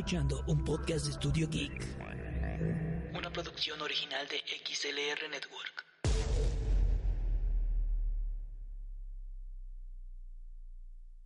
Escuchando un podcast de Studio Geek. Una producción original de XLR Network.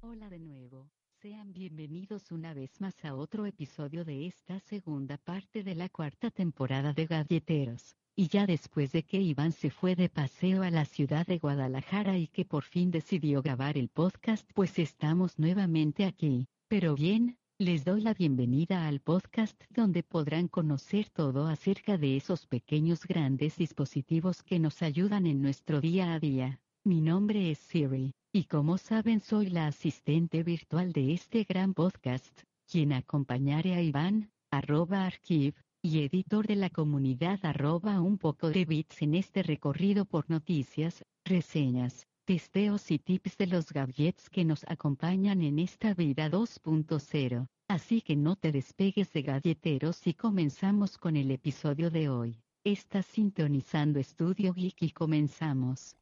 Hola de nuevo. Sean bienvenidos una vez más a otro episodio de esta segunda parte de la cuarta temporada de Galleteros. Y ya después de que Iván se fue de paseo a la ciudad de Guadalajara y que por fin decidió grabar el podcast, pues estamos nuevamente aquí. Pero bien, les doy la bienvenida al podcast donde podrán conocer todo acerca de esos pequeños grandes dispositivos que nos ayudan en nuestro día a día. Mi nombre es Siri, y como saben soy la asistente virtual de este gran podcast, quien acompañaré a Iván, arroba archive, y editor de la comunidad arroba un poco de bits en este recorrido por noticias, reseñas, testeos y tips de los gadgets que nos acompañan en esta vida 2.0. Así que no te despegues de galleteros y comenzamos con el episodio de hoy. Estás sintonizando Estudio Geek y comenzamos.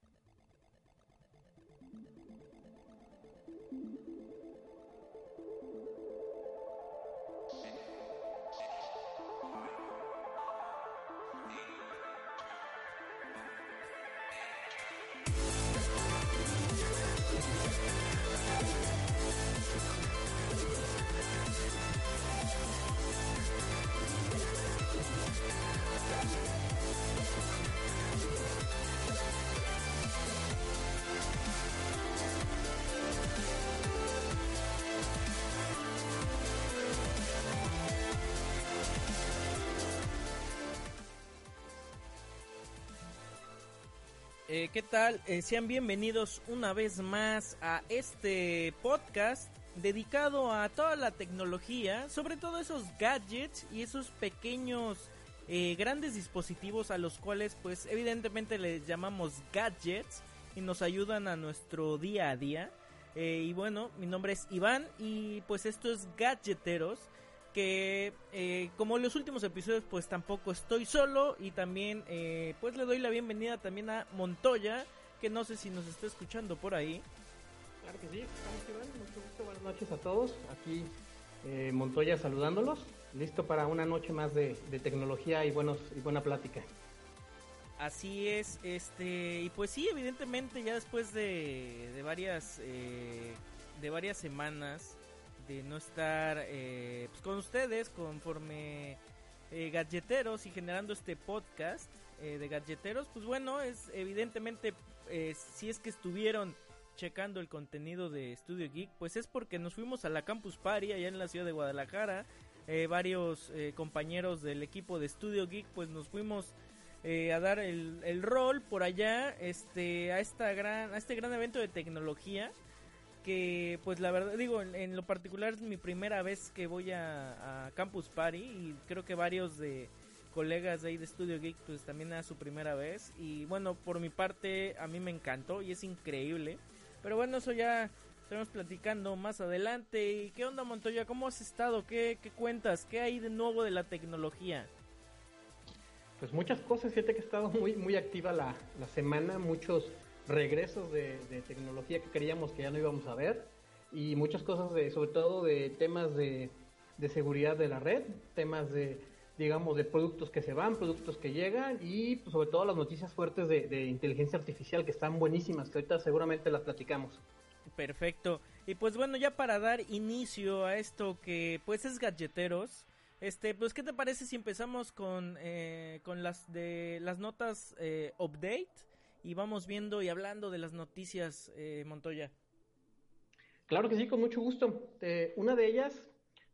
Eh, ¿Qué tal? Eh, sean bienvenidos una vez más a este podcast dedicado a toda la tecnología, sobre todo esos gadgets y esos pequeños eh, grandes dispositivos a los cuales pues evidentemente les llamamos gadgets y nos ayudan a nuestro día a día. Y bueno, mi nombre es Iván y pues esto es Gadgeteros que eh, como en los últimos episodios pues tampoco estoy solo y también eh, pues le doy la bienvenida también a Montoya que no sé si nos está escuchando por ahí Claro que sí, estamos Iván, mucho gusto, buenas noches a todos. Aquí eh, Montoya saludándolos, listo para una noche más de, de tecnología y buenos y buena plática. así es este y pues sí evidentemente ya después de, de varias eh, de varias semanas de no estar eh, pues, con ustedes conforme eh, gadgeteros y generando este podcast eh, de gadgeteros pues bueno es evidentemente eh, si es que estuvieron checando el contenido de Studio Geek pues es porque nos fuimos a la Campus Party allá en la ciudad de Guadalajara eh, varios eh, compañeros del equipo de Studio Geek pues nos fuimos a dar el, el rol por allá este a esta gran a este gran evento de tecnología que pues la verdad digo en, lo particular es mi primera vez que voy a, a Campus Party y creo que varios de colegas de ahí de Studio Geek pues también era su primera vez. Y bueno por mi parte a mí me encantó y es increíble. Pero bueno eso ya estaremos platicando más adelante. Y qué onda Montoya cómo has estado qué, qué cuentas qué hay de nuevo de la tecnología Pues muchas cosas, fíjate que ha estado muy, muy activa la, la semana, muchos regresos de, tecnología que creíamos que ya no íbamos a ver y muchas cosas de, sobre todo de temas de, de seguridad de la red, temas de, digamos, de productos que se van, productos que llegan y sobre todo las noticias fuertes de, de inteligencia artificial que están buenísimas, que ahorita seguramente las platicamos. Perfecto. Y pues bueno, ya para dar inicio a esto que pues es galleteros, este, pues qué te parece si empezamos con eh, con las de las notas eh, update y vamos viendo y hablando de las noticias eh, Montoya. Claro que sí, con mucho gusto. Eh, una de ellas,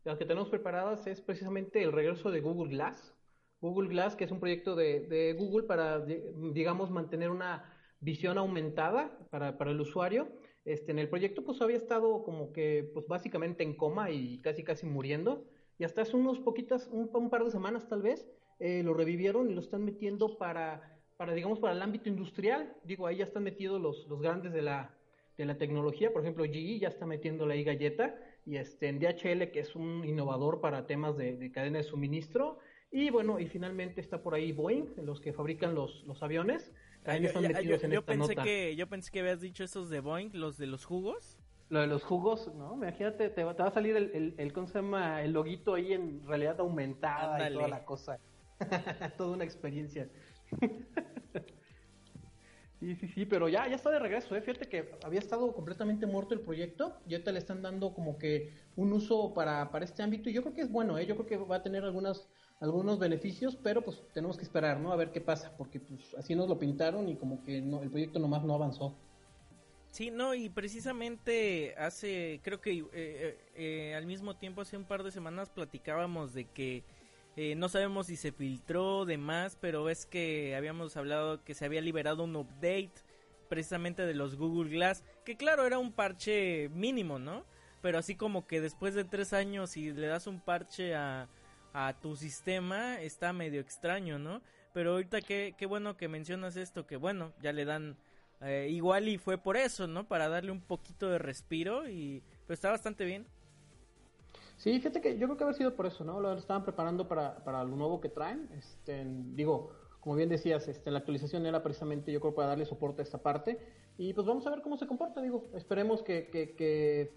de las que tenemos preparadas, es precisamente el regreso de Google Glass. Google Glass, que es un proyecto de, Google para, digamos, mantener una visión aumentada para, el usuario. Este, en el proyecto pues había estado como que pues básicamente en coma y casi casi muriendo y hasta hace unos poquitas, un, par de semanas tal vez, eh, lo revivieron y lo están metiendo para, para, digamos, para el ámbito industrial. Digo, ahí ya están metidos los, los grandes de la, de la tecnología, por ejemplo, GE ya está metiendo ahí galleta y este, en DHL, que es un innovador para temas de, cadena de suministro, y bueno, y finalmente está por ahí Boeing, los que fabrican los, los aviones. Ah, yo, pensé Que, yo pensé que habías dicho esos de Boeing, los de los jugos. Lo de los jugos, ¿no? Imagínate, te, va a salir el, el, el, ¿cómo se llama? El loguito ahí en realidad aumentada y toda la cosa. Toda una experiencia. Sí, sí, sí, pero ya, ya está de regreso, ¿eh? Fíjate que había estado completamente muerto el proyecto y ahorita le están dando como que un uso para, para este ámbito y yo creo que es bueno, ¿eh? Yo creo que va a tener algunas, algunos beneficios, pero pues tenemos que esperar, ¿no? A ver qué pasa, porque pues así nos lo pintaron y como que el proyecto nomás no avanzó. Sí, no, y precisamente hace, creo que eh, eh, eh, al mismo tiempo, hace un par de semanas platicábamos de que eh, no sabemos si se filtró de más, pero es que habíamos hablado que se había liberado un update precisamente de los Google Glass, que claro era un parche mínimo, ¿no? Pero así como que después de tres años y le das un parche a, a tu sistema, está medio extraño, ¿no? Pero ahorita qué, qué bueno que mencionas esto, que bueno, ya le dan eh, igual y fue por eso, ¿no? Para darle un poquito de respiro y pues está bastante bien. Sí, fíjate que yo creo que haber sido por eso, ¿no? Lo estaban preparando para, para lo nuevo que traen. Este, digo, como bien decías, este, la actualización era precisamente, yo creo, para darle soporte a esta parte. Y pues vamos a ver cómo se comporta, digo. Esperemos que, que, que,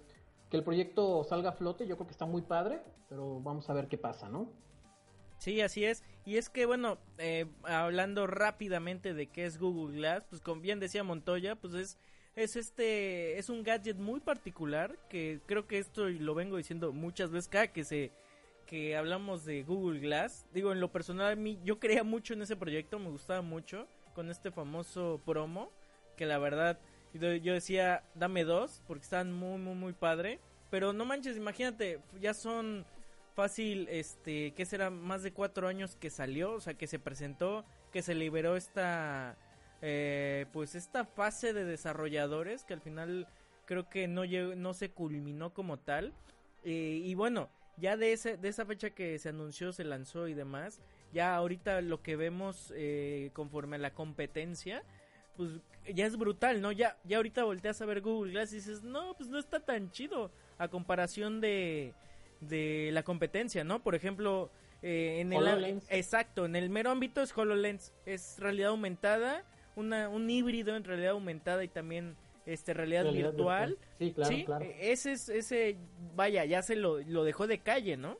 el proyecto salga a flote. Yo creo que está muy padre, pero vamos a ver qué pasa, ¿no? Sí, así es. Y es que, bueno, eh, hablando rápidamente de qué es Google Glass, pues como bien decía Montoya, pues es es este es un gadget muy particular que creo que esto lo vengo diciendo muchas veces cada que se que hablamos de Google Glass digo en lo personal a mí yo creía mucho en ese proyecto me gustaba mucho con este famoso promo que la verdad yo decía dame dos porque están muy muy muy padre pero no manches imagínate ya son fácil este que será más de cuatro años que salió o sea que se presentó que se liberó esta eh, pues esta fase de desarrolladores que al final creo que no, no se culminó como tal. Eh, y bueno, ya de, ese, de esa fecha que se anunció, se lanzó y demás, ya ahorita lo que vemos eh, conforme a la competencia, pues ya es brutal, ¿no? Ya, ya ahorita volteas a ver Google Glass y dices, no, pues no está tan chido a comparación de, de la competencia, ¿no? Por ejemplo, en el... Exacto, en el mero ámbito es HoloLens, es realidad aumentada una, un híbrido en realidad aumentada y también este realidad, virtual. Sí, claro, claro. E, ese es ese vaya, ya se lo, lo dejó de calle, ¿no?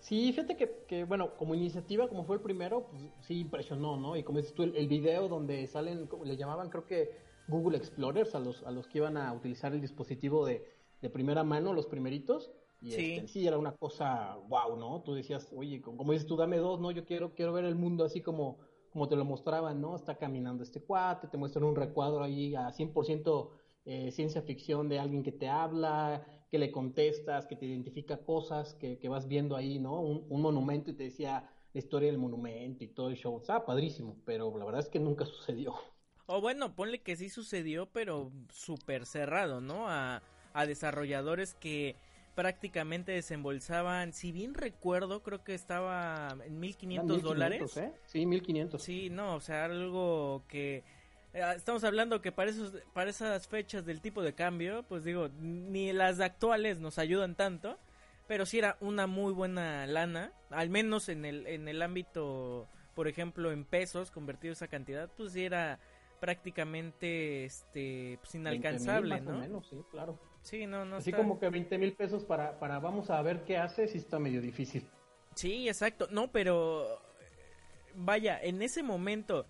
Sí, fíjate que, que, bueno, como iniciativa, como fue el primero, pues sí impresionó, ¿no? Y como dices tú, el, video donde salen, como le llamaban, creo que Google Explorers a los, a los que iban a utilizar el dispositivo de, de primera mano, los primeritos. Y sí. Este, sí, era una cosa wow, ¿no? Tú decías, oye, como dices tú, dame dos, ¿no? Yo quiero, quiero ver el mundo así como, como te lo mostraban, ¿no? Está caminando este cuate, te muestran un recuadro ahí a 100% eh, ciencia ficción de alguien que te habla, que le contestas, que te identifica cosas que, que vas viendo ahí, ¿no? Un, un, monumento y te decía la historia del monumento y todo el show. Estaba padrísimo, pero la verdad es que nunca sucedió. O bueno, ponle que sí sucedió, pero súper cerrado, ¿no? A, a desarrolladores que prácticamente desembolsaban, si bien recuerdo, creo que estaba en 1500 dólares. ¿eh? Sí, 1500. Sí, no, o sea, algo que eh, estamos hablando que para esos para esas fechas del tipo de cambio, pues digo, ni las actuales nos ayudan tanto, pero sí era una muy buena lana, al menos en el en el ámbito, por ejemplo, en pesos convertido esa cantidad, pues sí era prácticamente este pues inalcanzable, ¿no? menos, sí, claro. Sí, no, no. Así como que 20 mil pesos para, para vamos a ver qué hace, sí está medio difícil. Sí, exacto. No, pero vaya, en ese momento,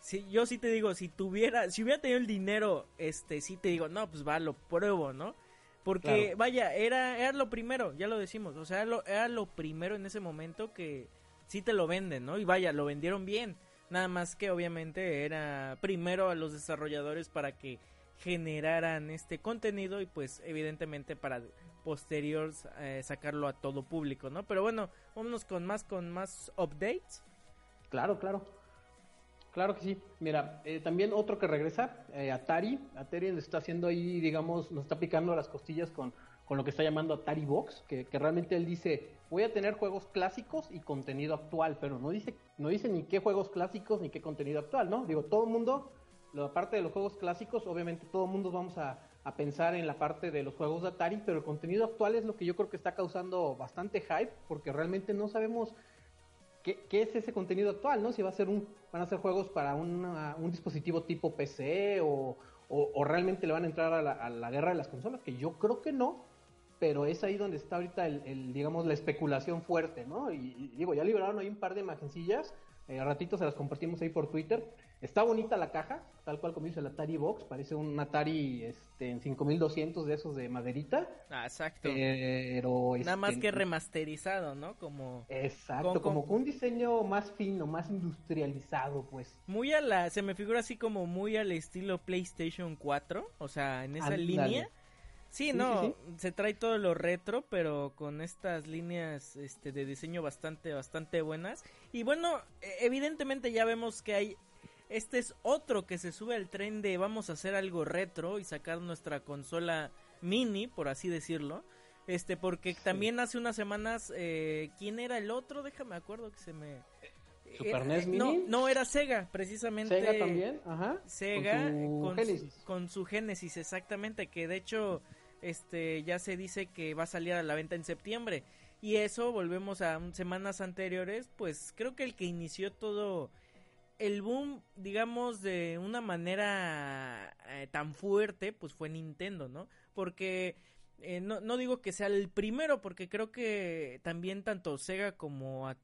si yo sí te digo, si tuviera, si hubiera tenido el dinero, este, sí te digo, no, pues va, lo pruebo, ¿no? Porque, vaya, era, era lo primero, ya lo decimos, o sea, era lo, era lo primero en ese momento que sí te lo venden, ¿no? Y vaya, lo vendieron bien. Nada más que obviamente era primero a los desarrolladores para que generaran este contenido y pues evidentemente para posterior eh, sacarlo a todo público, ¿no? Pero bueno, vámonos con más, con más updates. Claro, claro. Claro que sí. Mira, eh, también otro que regresa, eh, Atari. Atari está haciendo ahí, digamos, nos está picando las costillas con, con lo que está llamando Atari Box, que, que, realmente él dice, voy a tener juegos clásicos y contenido actual, pero no dice, no dice ni qué juegos clásicos ni qué contenido actual, ¿no? Digo, todo el mundo, la parte de los juegos clásicos, obviamente todo el mundo vamos a, pensar en la parte de los juegos de Atari, pero el contenido actual es lo que yo creo que está causando bastante hype, porque realmente no sabemos qué, es ese contenido actual, ¿no? Si va a ser un, van a ser juegos para un dispositivo tipo PC o, realmente le van a entrar a la, a la guerra de las consolas, que yo creo que no, pero es ahí donde está ahorita el, digamos, la especulación fuerte, ¿no? Y, y, digo, ya liberaron ahí un par de imagencillas, eh, ratito se las compartimos ahí por Twitter. Está bonita la caja, tal cual como dice el Atari Box, parece un Atari este, en 5200 de esos de maderita. Ah, exacto. Pero Nada más que remasterizado, ¿no? Como Exacto, con, como con un diseño más fino, más industrializado, pues. Muy a la se me figura así como muy al estilo PlayStation 4, o sea, en esa Andale. línea. Sí, no, sí, sí. se trae todo lo retro, pero con estas líneas este, de diseño bastante, bastante buenas. Y bueno, e, evidentemente ya vemos que hay, este es otro que se sube al tren de vamos a hacer algo retro y sacar nuestra consola mini, por así decirlo. Este, porque también hace unas semanas, eh, ¿quién era el otro? Déjame acuerdo que se me... Super era, NES Mini. No, no, era Sega, precisamente. Sega también, ajá. Sega con su con, con su Genesis, exactamente, que de hecho este ya se dice que va a salir a la venta en septiembre y eso volvemos a semanas anteriores pues creo que el que inició todo el boom digamos de una manera eh, tan fuerte pues fue Nintendo no porque eh, no, no digo que sea el primero porque creo que también tanto Sega como a,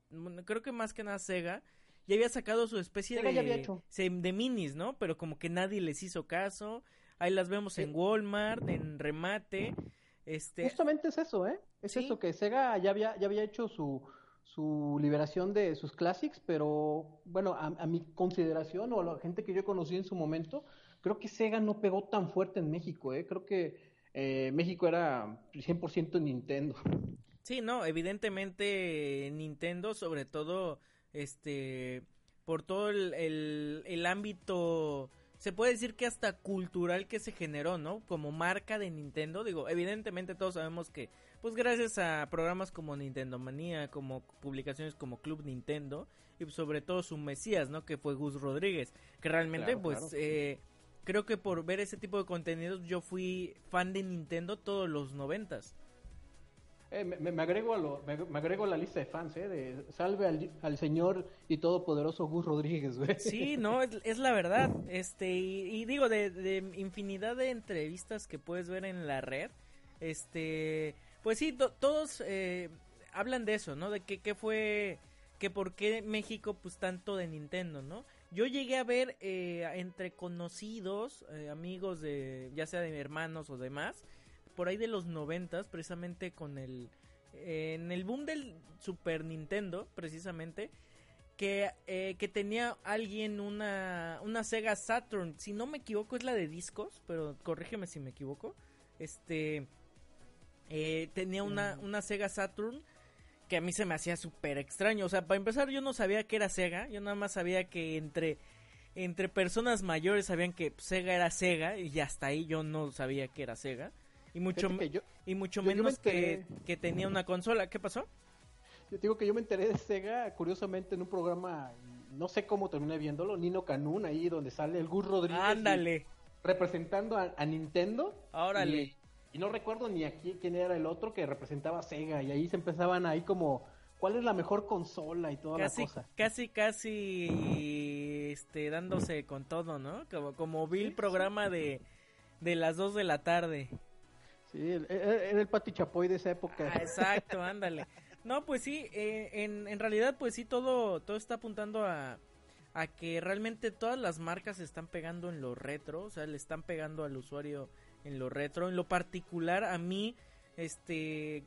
creo que más que nada Sega ya había sacado su especie Sega de, de minis no pero como que nadie les hizo caso Ahí las vemos en Walmart, en remate. Este... Justamente es eso, ¿eh? Es ¿Sí? eso, que Sega ya había, ya había hecho su, su liberación de sus classics, pero bueno, a, mi consideración o a la gente que yo conocí en su momento, creo que Sega no pegó tan fuerte en México, ¿eh? Creo que eh, México era 100% Nintendo. Sí, no, evidentemente Nintendo, sobre todo, este, por todo el, el, el ámbito se puede decir que hasta cultural que se generó, ¿no? Como marca de Nintendo, digo, evidentemente todos sabemos que, pues gracias a programas como Nintendo Manía, como publicaciones como Club Nintendo, y sobre todo su Mesías, ¿no? Que fue Gus Rodríguez, que realmente, claro, pues, claro. Eh, creo que por ver ese tipo de contenidos yo fui fan de Nintendo todos los noventas. Eh, me, me, agrego a lo, me, me, agrego a la lista de fans, ¿eh? De salve al, al señor y todopoderoso Gus Rodríguez, güey. Sí, no, es, es, la verdad. Este, y, y digo, de, de, infinidad de entrevistas que puedes ver en la red, este, pues sí, to, todos eh, hablan de eso, ¿no? De que, que fue, que por qué México, pues tanto de Nintendo, ¿no? Yo llegué a ver eh, entre conocidos, eh, amigos de, ya sea de hermanos o demás, por ahí de los noventas, precisamente con el en el boom del Super Nintendo, precisamente, que, eh, que tenía alguien una, una Sega Saturn, si no me equivoco es la de discos, pero corrígeme si me equivoco, este, eh, tenía una, mm. una Sega Saturn que a mí se me hacía súper extraño, o sea, para empezar yo no sabía que era Sega, yo nada más sabía que entre entre personas mayores sabían que Sega era Sega y hasta ahí yo no sabía que era Sega y mucho yo, y mucho yo, menos yo que, que, tenía una consola. ¿Qué pasó? Yo digo que yo me enteré de Sega curiosamente en un programa, no sé cómo terminé viéndolo, Nino Canún ahí donde sale el Gus Rodríguez. Ándale. Representando a, a Nintendo. Órale. Y, y, no recuerdo ni aquí quién era el otro que representaba a Sega y ahí se empezaban ahí como cuál es la mejor consola y toda casi, la cosa. Casi, casi, este, dándose con todo, ¿no? Como, como vi el programa de, de las 2 de la tarde. Sí, era el Pati Chapoy de esa época. Ah, exacto, ándale. No, pues sí, eh, en, en realidad pues sí, todo, todo está apuntando a, a que realmente todas las marcas se están pegando en lo retro, o sea, le están pegando al usuario en lo retro. En lo particular, a mí, este,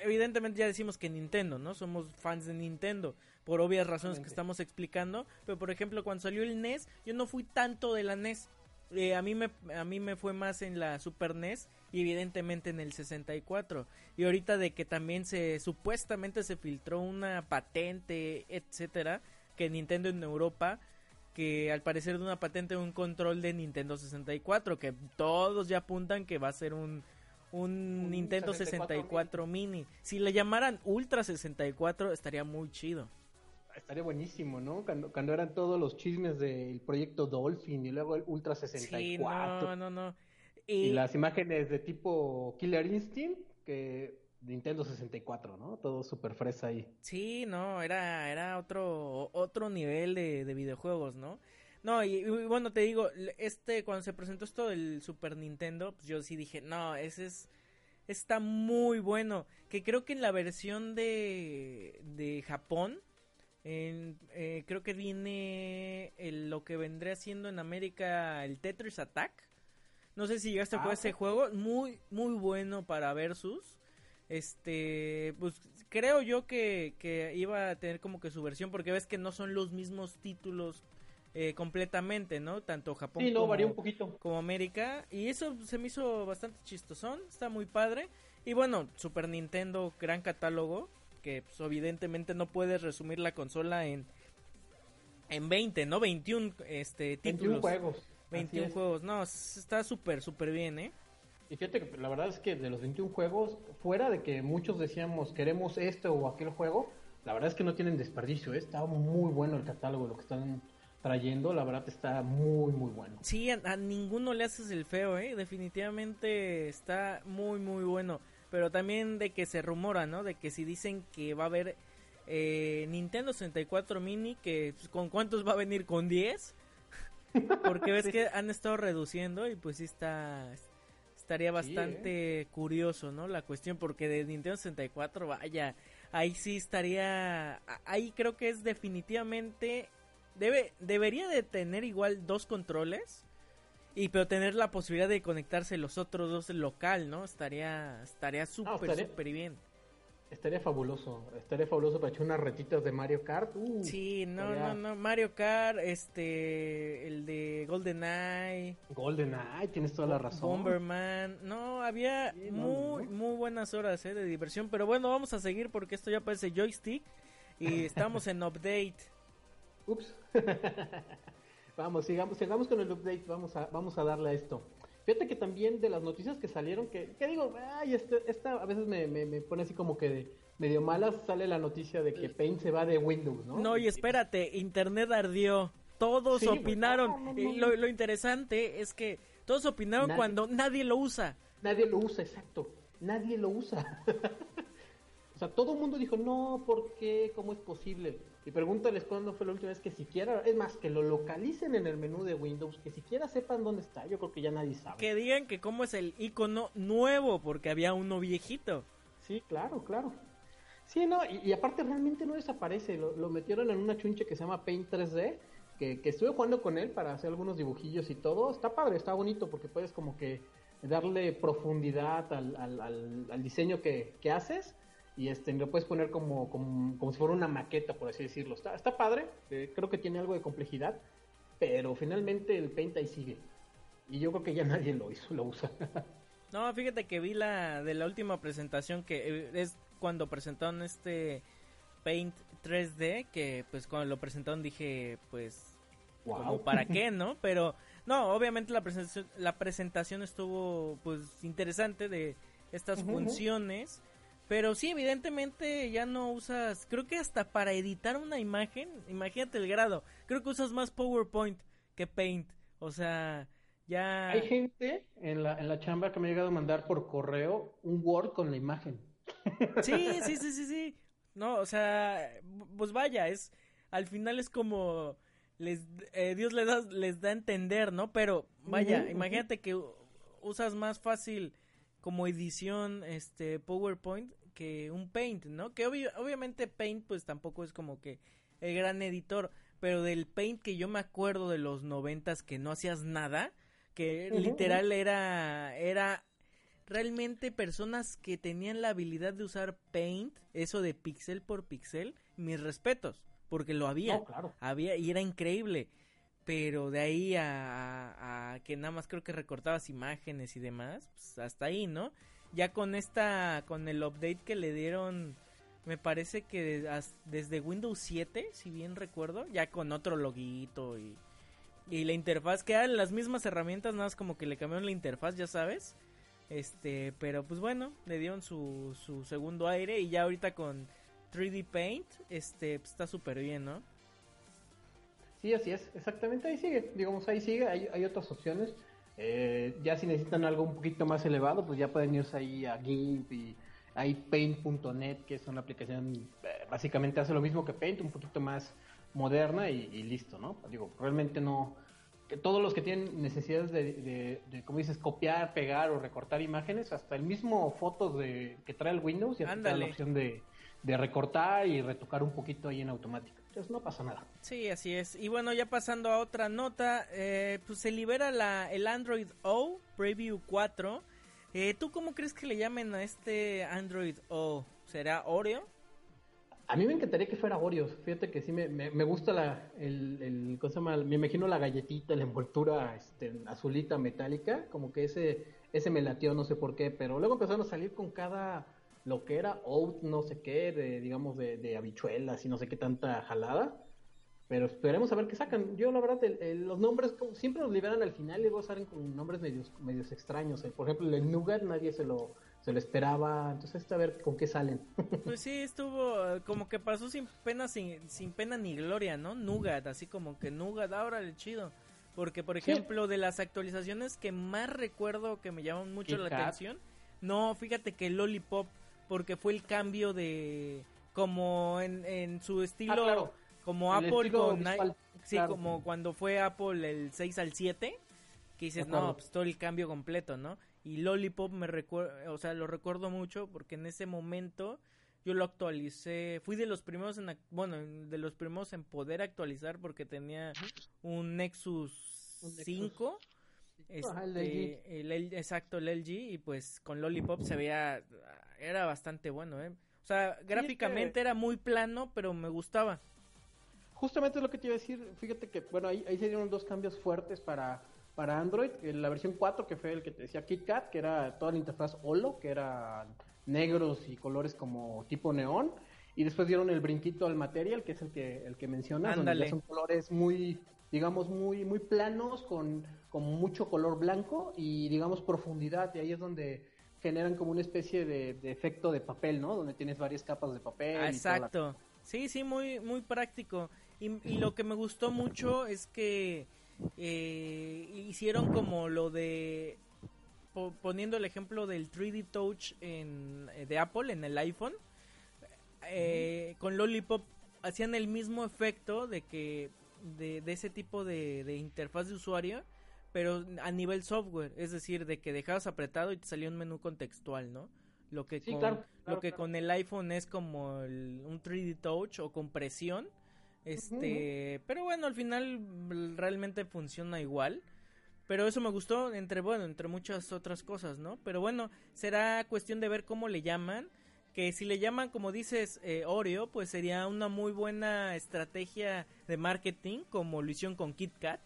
evidentemente ya decimos que Nintendo, ¿no? Somos fans de Nintendo, por obvias razones que estamos explicando, pero por ejemplo, cuando salió el NES, yo no fui tanto de la NES. Eh, a mí me a mí me fue más en la Super NES y evidentemente en el 64 y ahorita de que también se supuestamente se filtró una patente etcétera que Nintendo en Europa que al parecer de una patente de un control de Nintendo 64 que todos ya apuntan que va a ser un un, Nintendo 64, mini. Si le llamaran Ultra 64 estaría muy chido. Estaría buenísimo, ¿no? Cuando, cuando eran todos los chismes del proyecto Dolphin y luego el Ultra 64. Sí, no, no, no. Y... las imágenes de tipo Killer Instinct que Nintendo 64, ¿no? Todo súper fresa ahí. Sí, no, era, era otro, otro nivel de, de videojuegos, ¿no? No, y, bueno, te digo, este, cuando se presentó esto del Super Nintendo, pues yo sí dije, no, ese es, está muy bueno. Que creo que en la versión de, de Japón, en, eh, creo que viene lo que vendría siendo en América el Tetris Attack. No sé si llegaste a jugar ah, ese juego, muy, muy bueno para Versus. Este, pues creo yo que, que iba a tener como que su versión, porque ves que no son los mismos títulos eh, completamente, ¿no? Tanto Japón como, un poquito. como América. Y eso se me hizo bastante chistosón, está muy padre. Y bueno, Super Nintendo, gran catálogo, que pues, evidentemente no puedes resumir la consola en, en 20, ¿no? 21 este, títulos. 21 juegos. 21 juegos, no, está súper, súper bien, ¿eh? Y fíjate que la verdad es que de los 21 juegos, fuera de que muchos decíamos queremos este o aquel juego, la verdad es que no tienen desperdicio, ¿eh? está muy bueno el catálogo, lo que están trayendo, la verdad está muy, muy bueno. Sí, a, ninguno le haces el feo, ¿eh? Definitivamente está muy, muy bueno. Pero también de que se rumora, ¿no? De que si dicen que va a haber eh, Nintendo 64 Mini, que pues, con cuántos va a venir, con 10. Porque ves que han estado reduciendo y pues sí está... Estaría bastante ¿eh? curioso, ¿no? La cuestión, porque de Nintendo 64, vaya, ahí sí estaría... Ahí creo que es definitivamente debe debería de tener igual dos controles y pero tener la posibilidad de conectarse los otros dos local, ¿no? Estaría estaría súper súper bien. Estaría fabuloso, estaría fabuloso para echar unas retitas de Mario Kart. Uh, sí, no, no, no, Mario Kart, este, el de GoldenEye. GoldenEye, tienes toda la razón. Bomberman, no, había muy, muy buenas horas eh, de diversión, pero bueno, vamos a seguir porque esto ya parece joystick y estamos en update. Ups. vamos, sigamos, sigamos con el update, vamos a, vamos a darle a esto. Fíjate que también de las noticias que salieron, que, que digo, ay, este, esta a veces me, me, pone así como que de medio malas, sale la noticia de que Paint se va de Windows, ¿no? No, y espérate, Internet ardió. Todos opinaron. lo, lo, interesante es que todos opinaron cuando nadie lo usa. Nadie lo usa, exacto. Nadie lo usa. o sea, todo el mundo dijo, no, ¿por qué? ¿Cómo es posible? Y pregúntales cuándo fue la última vez que siquiera, es más, que lo localicen en el menú de Windows, que siquiera sepan dónde está. Yo creo que ya nadie sabe. Que digan que cómo es el icono nuevo, porque había uno viejito. Sí, claro, claro. Sí, no, y, aparte realmente no desaparece. Lo, metieron en una chunche que se llama Paint 3D, que, que estuve jugando con él para hacer algunos dibujillos y todo. Está padre, está bonito, porque puedes como que darle profundidad al, al, al, diseño que, que haces y este lo puedes poner como, como, si fuera una maqueta, por así decirlo. Está, está padre, eh, creo que tiene algo de complejidad, pero finalmente el Paint ahí sigue. Y yo creo que ya nadie lo hizo, lo usa. no, fíjate que vi la de la última presentación que eh, es cuando presentaron este Paint 3D, que pues cuando lo presentaron dije, pues, wow. para qué, ¿no? Pero no, obviamente la presentación, la presentación estuvo pues interesante de estas funciones pero sí, evidentemente ya no usas, creo que hasta para editar una imagen, imagínate el grado, creo que usas más PowerPoint que Paint, o sea, ya... Hay gente en la, en la chamba que me ha llegado a mandar por correo un Word con la imagen. Sí, sí, sí, sí, sí. No, o sea, pues vaya, es, al final es como, les, eh, Dios les da, les da a entender, ¿no? Pero vaya, imagínate que usas más fácil como edición este PowerPoint que un Paint, ¿no? Que obviamente Paint pues tampoco es como que el gran editor, pero del Paint que yo me acuerdo de los noventas que no hacías nada, que literal era era realmente personas que tenían la habilidad de usar Paint, eso de pixel por pixel, mis respetos, porque lo había, claro. había y era increíble. pero de ahí a, a, que nada más creo que recortabas imágenes y demás, pues hasta ahí, ¿no? Ya con esta, con el update que le dieron, me parece que desde Windows 7, si bien recuerdo, ya con otro loguito y, y la interfaz, que eran las mismas herramientas, nada más como que le cambiaron la interfaz, ya sabes. Este, pero pues bueno, le dieron su, su segundo aire y ya ahorita con 3D Paint, este, pues está súper bien, ¿no? Sí, así es, exactamente ahí sigue, digamos, ahí sigue, hay, hay otras opciones. Eh, ya si necesitan algo un poquito más elevado, pues ya pueden irse ahí a GIMP y hay Paint.net, que es una aplicación, eh, básicamente hace lo mismo que Paint, un poquito más moderna y, listo, ¿no? Digo, realmente no, que todos los que tienen necesidades de, como dices, copiar, pegar o recortar imágenes, hasta el mismo fotos de que trae el Windows, ya da la opción de, de recortar y retocar un poquito ahí en automático. No pasa nada. Sí, así es. Y bueno, ya pasando a otra nota, eh, pues se libera la, el Android O Preview 4. Eh, ¿Tú cómo crees que le llamen a este Android O? ¿Será Oreo? A mí me encantaría que fuera Oreo. Fíjate que sí me, me, gusta la, el, el cosa me imagino la galletita, la envoltura este, azulita metálica, como que ese, ese me latió, no sé por qué, pero luego empezaron a salir con cada lo que era oat no sé qué, de, digamos, de, de habichuelas y no sé qué tanta jalada. Pero esperemos a ver qué sacan. Yo, la verdad, los nombres siempre los liberan al final y luego salen con nombres medios, medios extraños. Eh, por ejemplo, el Nougat nadie se lo, se lo esperaba. Entonces, a ver con qué salen. Pues sí, estuvo como que pasó sin pena, sin, sin pena ni gloria, ¿no? Nougat, así como que Nougat, ahora el chido. Porque, por ejemplo, de las actualizaciones que más recuerdo que me llaman mucho la atención, no, fíjate que Lollipop porque fue el cambio de como en, en su estilo ah, como Apple con sí, como cuando fue Apple el 6 al 7 que dices, no, pues todo el cambio completo, ¿no? Y Lollipop me recuerdo, o sea, lo recuerdo mucho porque en ese momento yo lo actualicé, fui de los primeros en, bueno, de los primeros en poder actualizar porque tenía un Nexus 5 este, el, LG. exacto, el LG y pues con Lollipop se veía era bastante bueno, ¿eh? O sea, gráficamente era muy plano, pero me gustaba. Justamente es lo que te iba a decir. Fíjate que, bueno, ahí, ahí se dieron dos cambios fuertes para, para Android. En la versión 4, que fue el que te decía KitKat, que era toda la interfaz Holo, que era negros y colores como tipo neón. Y después dieron el brinquito al Material, que es el que, el que mencionas, donde son colores muy, digamos, muy, muy planos, con, con mucho color blanco y, digamos, profundidad. Y ahí es donde generan como una especie de, efecto de papel, ¿no? Donde tienes varias capas de papel. exacto. Sí, sí, muy, muy práctico. Y, lo que me gustó mucho es que eh, hicieron como lo de poniendo el ejemplo del 3D Touch en, eh, de Apple en el iPhone. Eh, con Lollipop hacían el mismo efecto de que de, de ese tipo de, de interfaz de usuario pero a nivel software, es decir, de que dejabas apretado y te salía un menú contextual, ¿no? Lo que con, lo que con el iPhone es como un 3D Touch o compresión. Este, pero bueno, al final realmente funciona igual. Pero eso me gustó entre bueno, entre muchas otras cosas, ¿no? Pero bueno, será cuestión de ver cómo le llaman. Que si le llaman, como dices, eh, Oreo, pues sería una muy buena estrategia de marketing, como lo hicieron con KitKat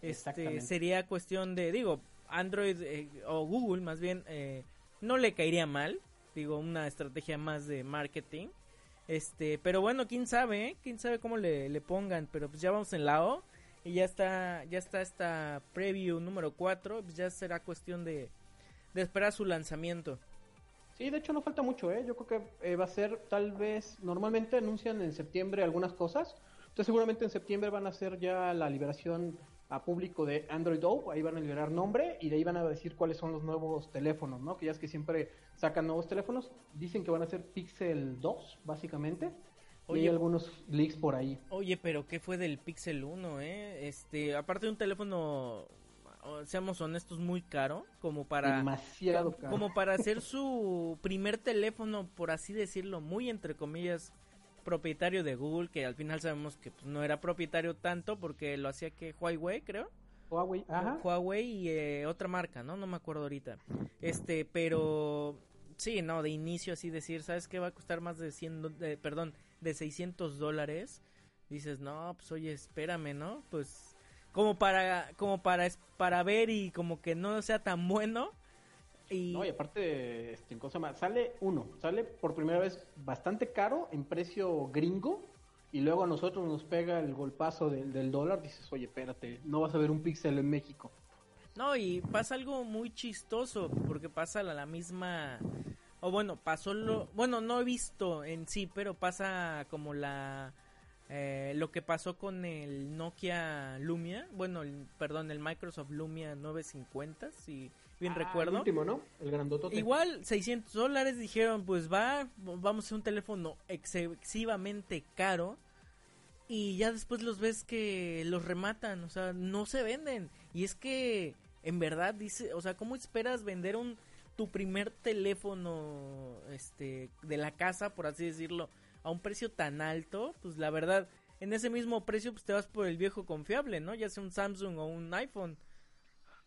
este, sería cuestión de, digo, Android eh, o Google más bien eh, no le caería mal, digo, una estrategia más de marketing. Este, pero bueno, quién sabe, ¿eh? quién sabe cómo le, le, pongan, pero pues ya vamos en la O y ya está ya está esta preview número 4, pues ya será cuestión de, de esperar su lanzamiento. Sí, de hecho no falta mucho, ¿eh? Yo creo que va a ser tal vez, normalmente anuncian en septiembre algunas cosas, entonces seguramente en septiembre van a hacer ya la liberación a público de Android O, ahí van a liberar nombre y de ahí van a decir cuáles son los nuevos teléfonos, ¿no? Que ya es que siempre sacan nuevos teléfonos, dicen que van a ser Pixel 2, básicamente. y hay algunos leaks por ahí. Oye, pero ¿qué fue del Pixel 1, eh? Este, aparte de un teléfono seamos honestos, muy caro, como para... Demasiado caro. Como para hacer su primer teléfono, por así decirlo, muy entre comillas, propietario de Google, que al final sabemos que pues, no era propietario tanto porque lo hacía que Huawei, creo. Huawei, ajá. Huawei y eh, otra marca, ¿no? No me acuerdo ahorita. Este, pero sí, no, de inicio así decir, ¿sabes qué va a costar más de 100, perdón, de 600 dólares? Dices, no, pues oye, espérame, ¿no? Pues como para como para para ver y como que no sea tan bueno y... No, y aparte, este, cosa más, sale uno, sale por primera vez bastante caro en precio gringo y luego a nosotros nos pega el golpazo del, del dólar, dices, oye, espérate, no vas a ver un píxel en México. No, y pasa algo muy chistoso, porque pasa la, la misma... O bueno, pasó lo... Bueno, no he visto en sí, pero pasa como la eh, lo que pasó con el Nokia Lumia, bueno, el, perdón, el Microsoft Lumia 950, si bien ah, recuerdo. El último, ¿no? El grandotote. Igual, 600 dólares, dijeron, pues va, vamos a un teléfono excesivamente caro. Y ya después los ves que los rematan, o sea, no se venden. Y es que, en verdad, dice, o sea, ¿cómo esperas vender un tu primer teléfono este de la casa, por así decirlo, a un precio tan alto, pues la verdad, en ese mismo precio pues te vas por el viejo confiable, ¿no? Ya sea un Samsung o un iPhone.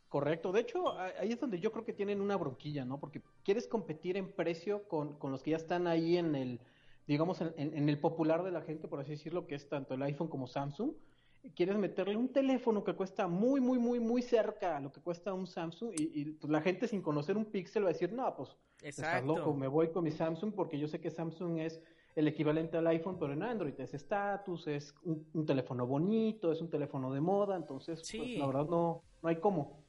Correcto, de hecho ahí es donde yo creo que tienen una bronquilla, ¿no? Porque quieres competir en precio con, con los que ya están ahí en el, digamos, en, en, el popular de la gente, por así decirlo, que es tanto el iPhone como Samsung. Quieres meterle un teléfono que cuesta muy, muy, muy, muy cerca a lo que cuesta un Samsung y, y pues, la gente sin conocer un Pixel va a decir, no, pues, estás loco, me voy con mi Samsung porque yo sé que Samsung es el equivalente al iPhone, pero en Android. Es estatus, es un, teléfono bonito, es un teléfono de moda, entonces pues, la verdad no, no hay cómo.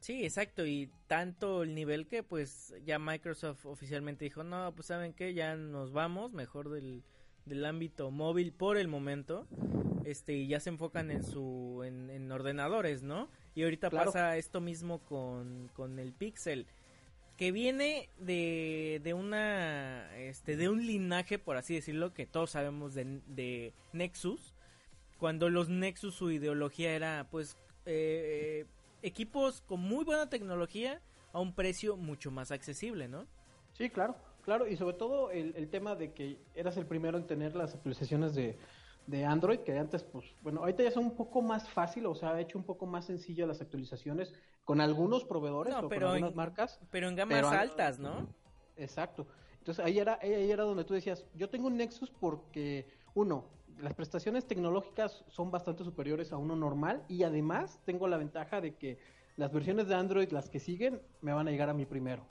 Sí, exacto, y tanto el nivel que pues ya Microsoft oficialmente dijo, no, pues saben que ya nos vamos, mejor del, del ámbito móvil por el momento, este, y ya se enfocan en su, en, ordenadores, ¿no? Y ahorita pasa esto mismo con, con el Pixel que viene de, de una este de un linaje por así decirlo que todos sabemos de, Nexus cuando los Nexus su ideología era pues eh, equipos con muy buena tecnología a un precio mucho más accesible no sí claro claro y sobre todo el, el tema de que eras el primero en tener las actualizaciones de de Android, que antes, pues, bueno, ahorita ya son un poco más fácil, o sea, ha hecho un poco más sencillo las actualizaciones con algunos proveedores o con algunas marcas. Pero en gamas altas, ¿no? Exacto. Entonces ahí era, ahí era donde tú decías, yo tengo un Nexus porque, uno, las prestaciones tecnológicas son bastante superiores a uno normal y además tengo la ventaja de que las versiones de Android, las que siguen, me van a llegar a mí primero.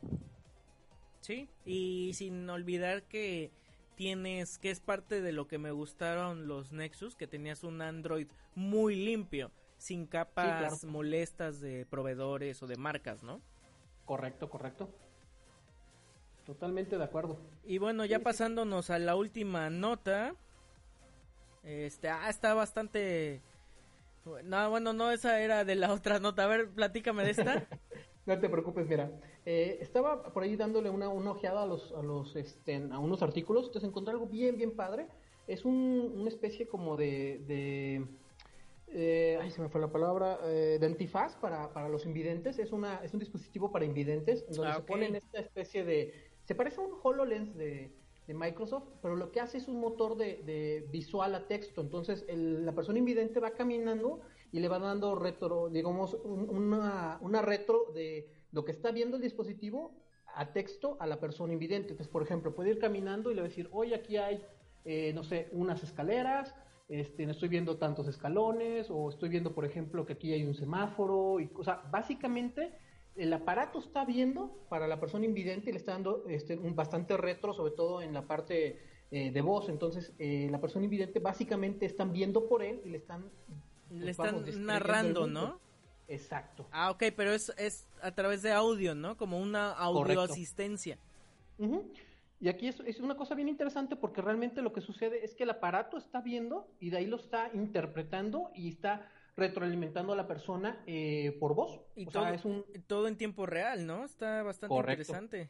Sí, y sin olvidar que tienes, que es parte de lo que me gustaron los Nexus, que tenías un Android muy limpio, sin capas molestas de proveedores o de marcas, ¿no? Correcto, correcto. Totalmente de acuerdo. Y bueno, ya pasándonos a la última nota. Este, ah, está bastante... No, bueno, no, esa era de la otra nota. A ver, platícame de esta. No te preocupes, mira. Eh, estaba por ahí dándole una, una ojeada a los, a los, este, a unos artículos. Entonces encontré algo bien, bien padre. Es un, una especie como de, de eh, ay, se me fue la palabra, eh, de antifaz para, para los invidentes. Es una, es un dispositivo para invidentes donde ah, se ponen esta especie de, se parece a un HoloLens de, de Microsoft, pero lo que hace es un motor de, de visual a texto. Entonces la persona invidente va caminando y le va dando retro, digamos, una, una retro de lo que está viendo el dispositivo a texto a la persona invidente. Entonces, por ejemplo, puede ir caminando y le va a decir, oye, aquí hay, eh, no sé, unas escaleras, este, estoy viendo tantos escalones, o estoy viendo, por ejemplo, que aquí hay un semáforo, y, o sea, básicamente el aparato está viendo para la persona invidente y le está dando este, un bastante retro, sobre todo en la parte eh, de voz. Entonces, eh, la persona invidente básicamente están viendo por él y le están le están narrando, ¿no? Exacto. Ah, ok, pero es, es a través de audio, ¿no? Como una audioasistencia. Y aquí es, es, una cosa bien interesante porque realmente lo que sucede es que el aparato está viendo y de ahí lo está interpretando y está retroalimentando a la persona eh, por voz. Y todo, es un... todo en tiempo real, ¿no? Está bastante interesante.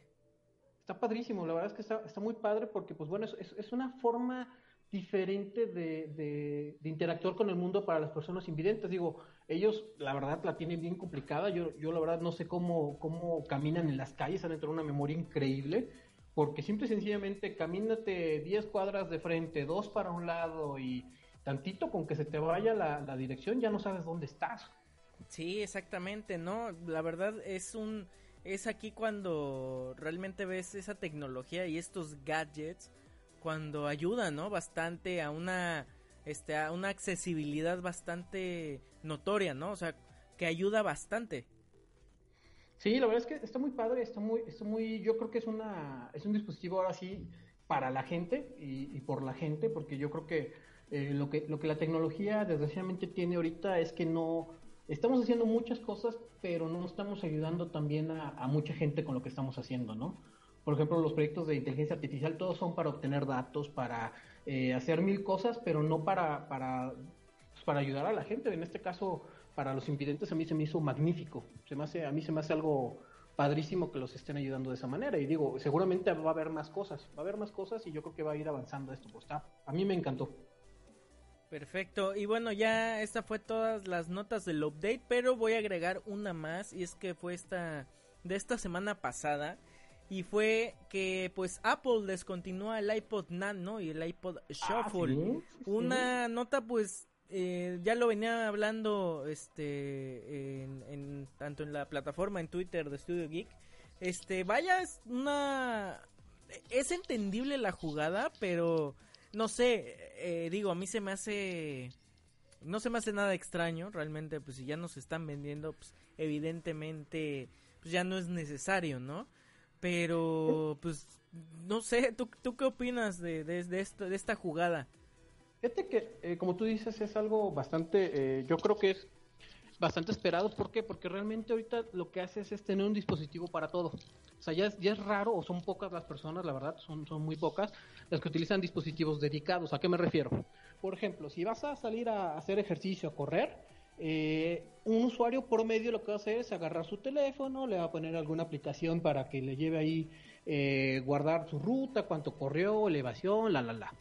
Está padrísimo, la verdad es que está, está muy padre porque, pues bueno, es, es una forma diferente de, de, interactuar con el mundo para las personas invidentes. Digo, ellos la verdad la tienen bien complicada. Yo, yo la verdad no sé cómo, cómo caminan en las calles, han de tener una memoria increíble, porque simple y sencillamente camínate 10 cuadras de frente, dos para un lado y tantito con que se te vaya la, la dirección ya no sabes dónde estás. Sí, exactamente, ¿no? La verdad es un... Es aquí cuando realmente ves esa tecnología y estos gadgets cuando ayuda, ¿no? Bastante a una este, a una accesibilidad bastante notoria, ¿no? O sea, que ayuda bastante. Sí, la verdad es que está muy padre, está muy, está muy, yo creo que es una, es un dispositivo ahora sí para la gente y, por la gente, porque yo creo que, eh, lo que lo que la tecnología desgraciadamente tiene ahorita es que no, estamos haciendo muchas cosas, pero no estamos ayudando también a, mucha gente con lo que estamos haciendo, ¿no? Por ejemplo, los proyectos de inteligencia artificial, todos son para obtener datos, para eh, hacer mil cosas, pero no para, para, pues, para ayudar a la gente. En este caso, para los impidentes a mí se me hizo magnífico. Se me hace, a mí se me hace algo padrísimo que los estén ayudando de esa manera. Y digo, seguramente va a haber más cosas, va a haber más cosas y yo creo que va a ir avanzando esto. Pues está, a mí me encantó. Perfecto, y bueno, ya esta fue todas las notas del update, pero voy a agregar una más y es que fue esta de esta semana pasada y fue que pues Apple descontinúa el iPod Nano y el iPod ah, Shuffle. Una nota pues eh, ya lo venía hablando este en, tanto en la plataforma en Twitter de Studio Geek. Este, vaya, es una es entendible la jugada, pero no sé, eh, digo, a mí se me hace no se me hace nada extraño, realmente pues si ya nos están vendiendo, pues evidentemente pues ya no es necesario, ¿no? Pero pues no sé, ¿tú, tú qué opinas de, de, esto, de esta jugada? Fíjate que, eh, como tú dices, es algo bastante, eh, yo creo que es bastante esperado. ¿Por qué? Porque realmente ahorita lo que hace es, tener un dispositivo para todo. O sea, ya es, ya es raro o son pocas las personas, la verdad, son, son muy pocas las que utilizan dispositivos dedicados. ¿A qué me refiero? Por ejemplo, si vas a salir a hacer ejercicio, a correr, eh, un usuario promedio lo que va a hacer es agarrar su teléfono, le va a poner alguna aplicación para que le lleve ahí guardar su ruta, cuánto corrió, elevación, la, la, la.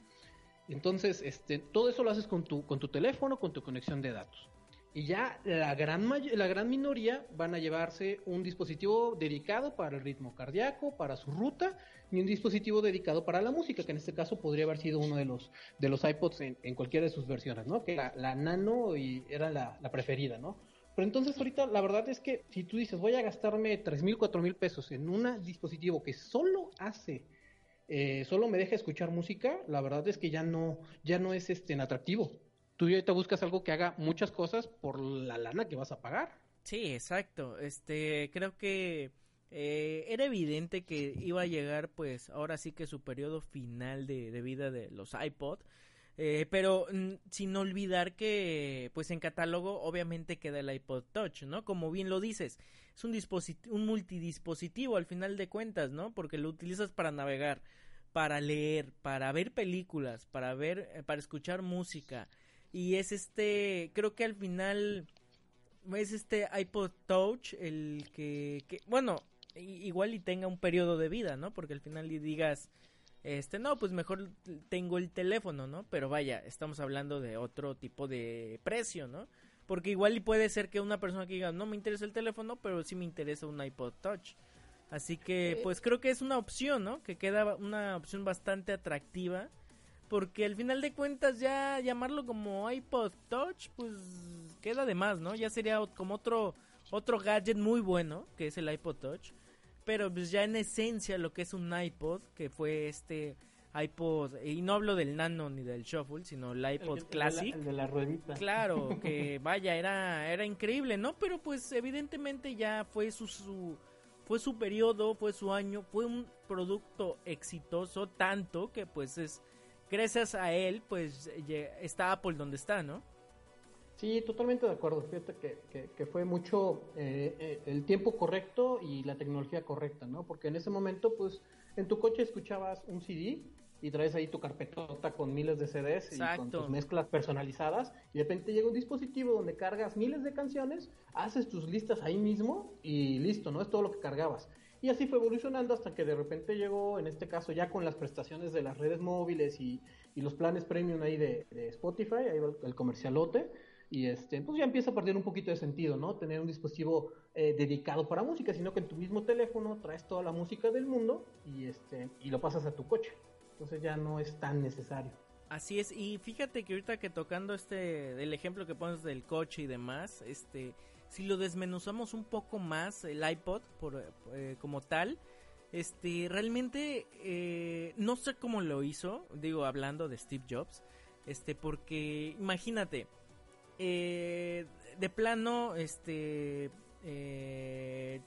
Entonces, este, todo eso lo haces con tu, con tu teléfono, con tu conexión de datos. Y ya la gran, la gran minoría van a llevarse un dispositivo dedicado para el ritmo cardíaco, para su ruta, y un dispositivo dedicado para la música, que en este caso podría haber sido uno de los, de los iPods en, cualquiera de sus versiones, ¿no? Que la, la nano y era la, la, preferida, ¿no? Pero entonces ahorita la verdad es que si tú dices voy a gastarme tres mil, cuatro mil pesos en un dispositivo que solo hace eh, solo me deja escuchar música, la verdad es que ya no, ya no es este atractivo. Tú te buscas algo que haga muchas cosas por la lana que vas a pagar. Sí, exacto. Este, creo que eh, era evidente que iba a llegar, pues, ahora sí que su periodo final de, de vida de los iPod. Eh, pero mm, sin olvidar que, pues en catálogo obviamente queda el iPod Touch, ¿no? Como bien lo dices, es un, un multidispositivo al final de cuentas, ¿no? Porque lo utilizas para navegar, para leer, para ver películas, para ver, eh, para escuchar música. Y es este, creo que al final es este iPod Touch el que, bueno, igual y tenga un periodo de vida, ¿no? Porque al final y digas, este, no, pues mejor tengo el teléfono, ¿no? Pero vaya, estamos hablando de otro tipo de precio, ¿no? Porque igual y puede ser que una persona que diga, no me interesa el teléfono, pero sí me interesa un iPod Touch. Así que, pues creo que es una opción, ¿no? Que queda una opción bastante atractiva. Porque al final de cuentas ya llamarlo como iPod Touch, pues queda de más, ¿no? Ya sería como otro, otro gadget muy bueno, que es el iPod Touch. Pero pues ya en esencia lo que es un iPod, que fue este iPod, y no hablo del Nano ni del Shuffle, sino el iPod Classic. El de, la, ruedita. Claro, que vaya, era, era increíble, ¿no? Pero pues evidentemente ya fue su, su fue su periodo, fue su año, fue un producto exitoso tanto que pues es gracias a él pues está Apple donde está, ¿no? Sí, totalmente de acuerdo. Fíjate que, que, fue mucho eh, eh, el tiempo correcto y la tecnología correcta, ¿no? Porque en ese momento pues en tu coche escuchabas un CD y traes ahí tu carpetota con miles de CDs y con tus mezclas personalizadas y de repente llega un dispositivo donde cargas miles de canciones, haces tus listas ahí mismo y listo, ¿no? Es todo lo que cargabas. Y así fue evolucionando hasta que de repente llegó, en este caso ya con las prestaciones de las redes móviles y, y los planes premium ahí de, Spotify, ahí va el, comercialote, y este, pues ya empieza a perder un poquito de sentido, ¿no? Tener un dispositivo eh, dedicado para música, sino que en tu mismo teléfono traes toda la música del mundo y, este, y lo pasas a tu coche entonces ya no es tan necesario. Así es, y fíjate que ahorita que tocando este, el ejemplo que pones del coche y demás, este, si lo desmenuzamos un poco más, el iPod por, eh, como tal, este, realmente eh, no sé cómo lo hizo, digo, hablando de Steve Jobs, Este, porque imagínate, eh, de plano, este, eh,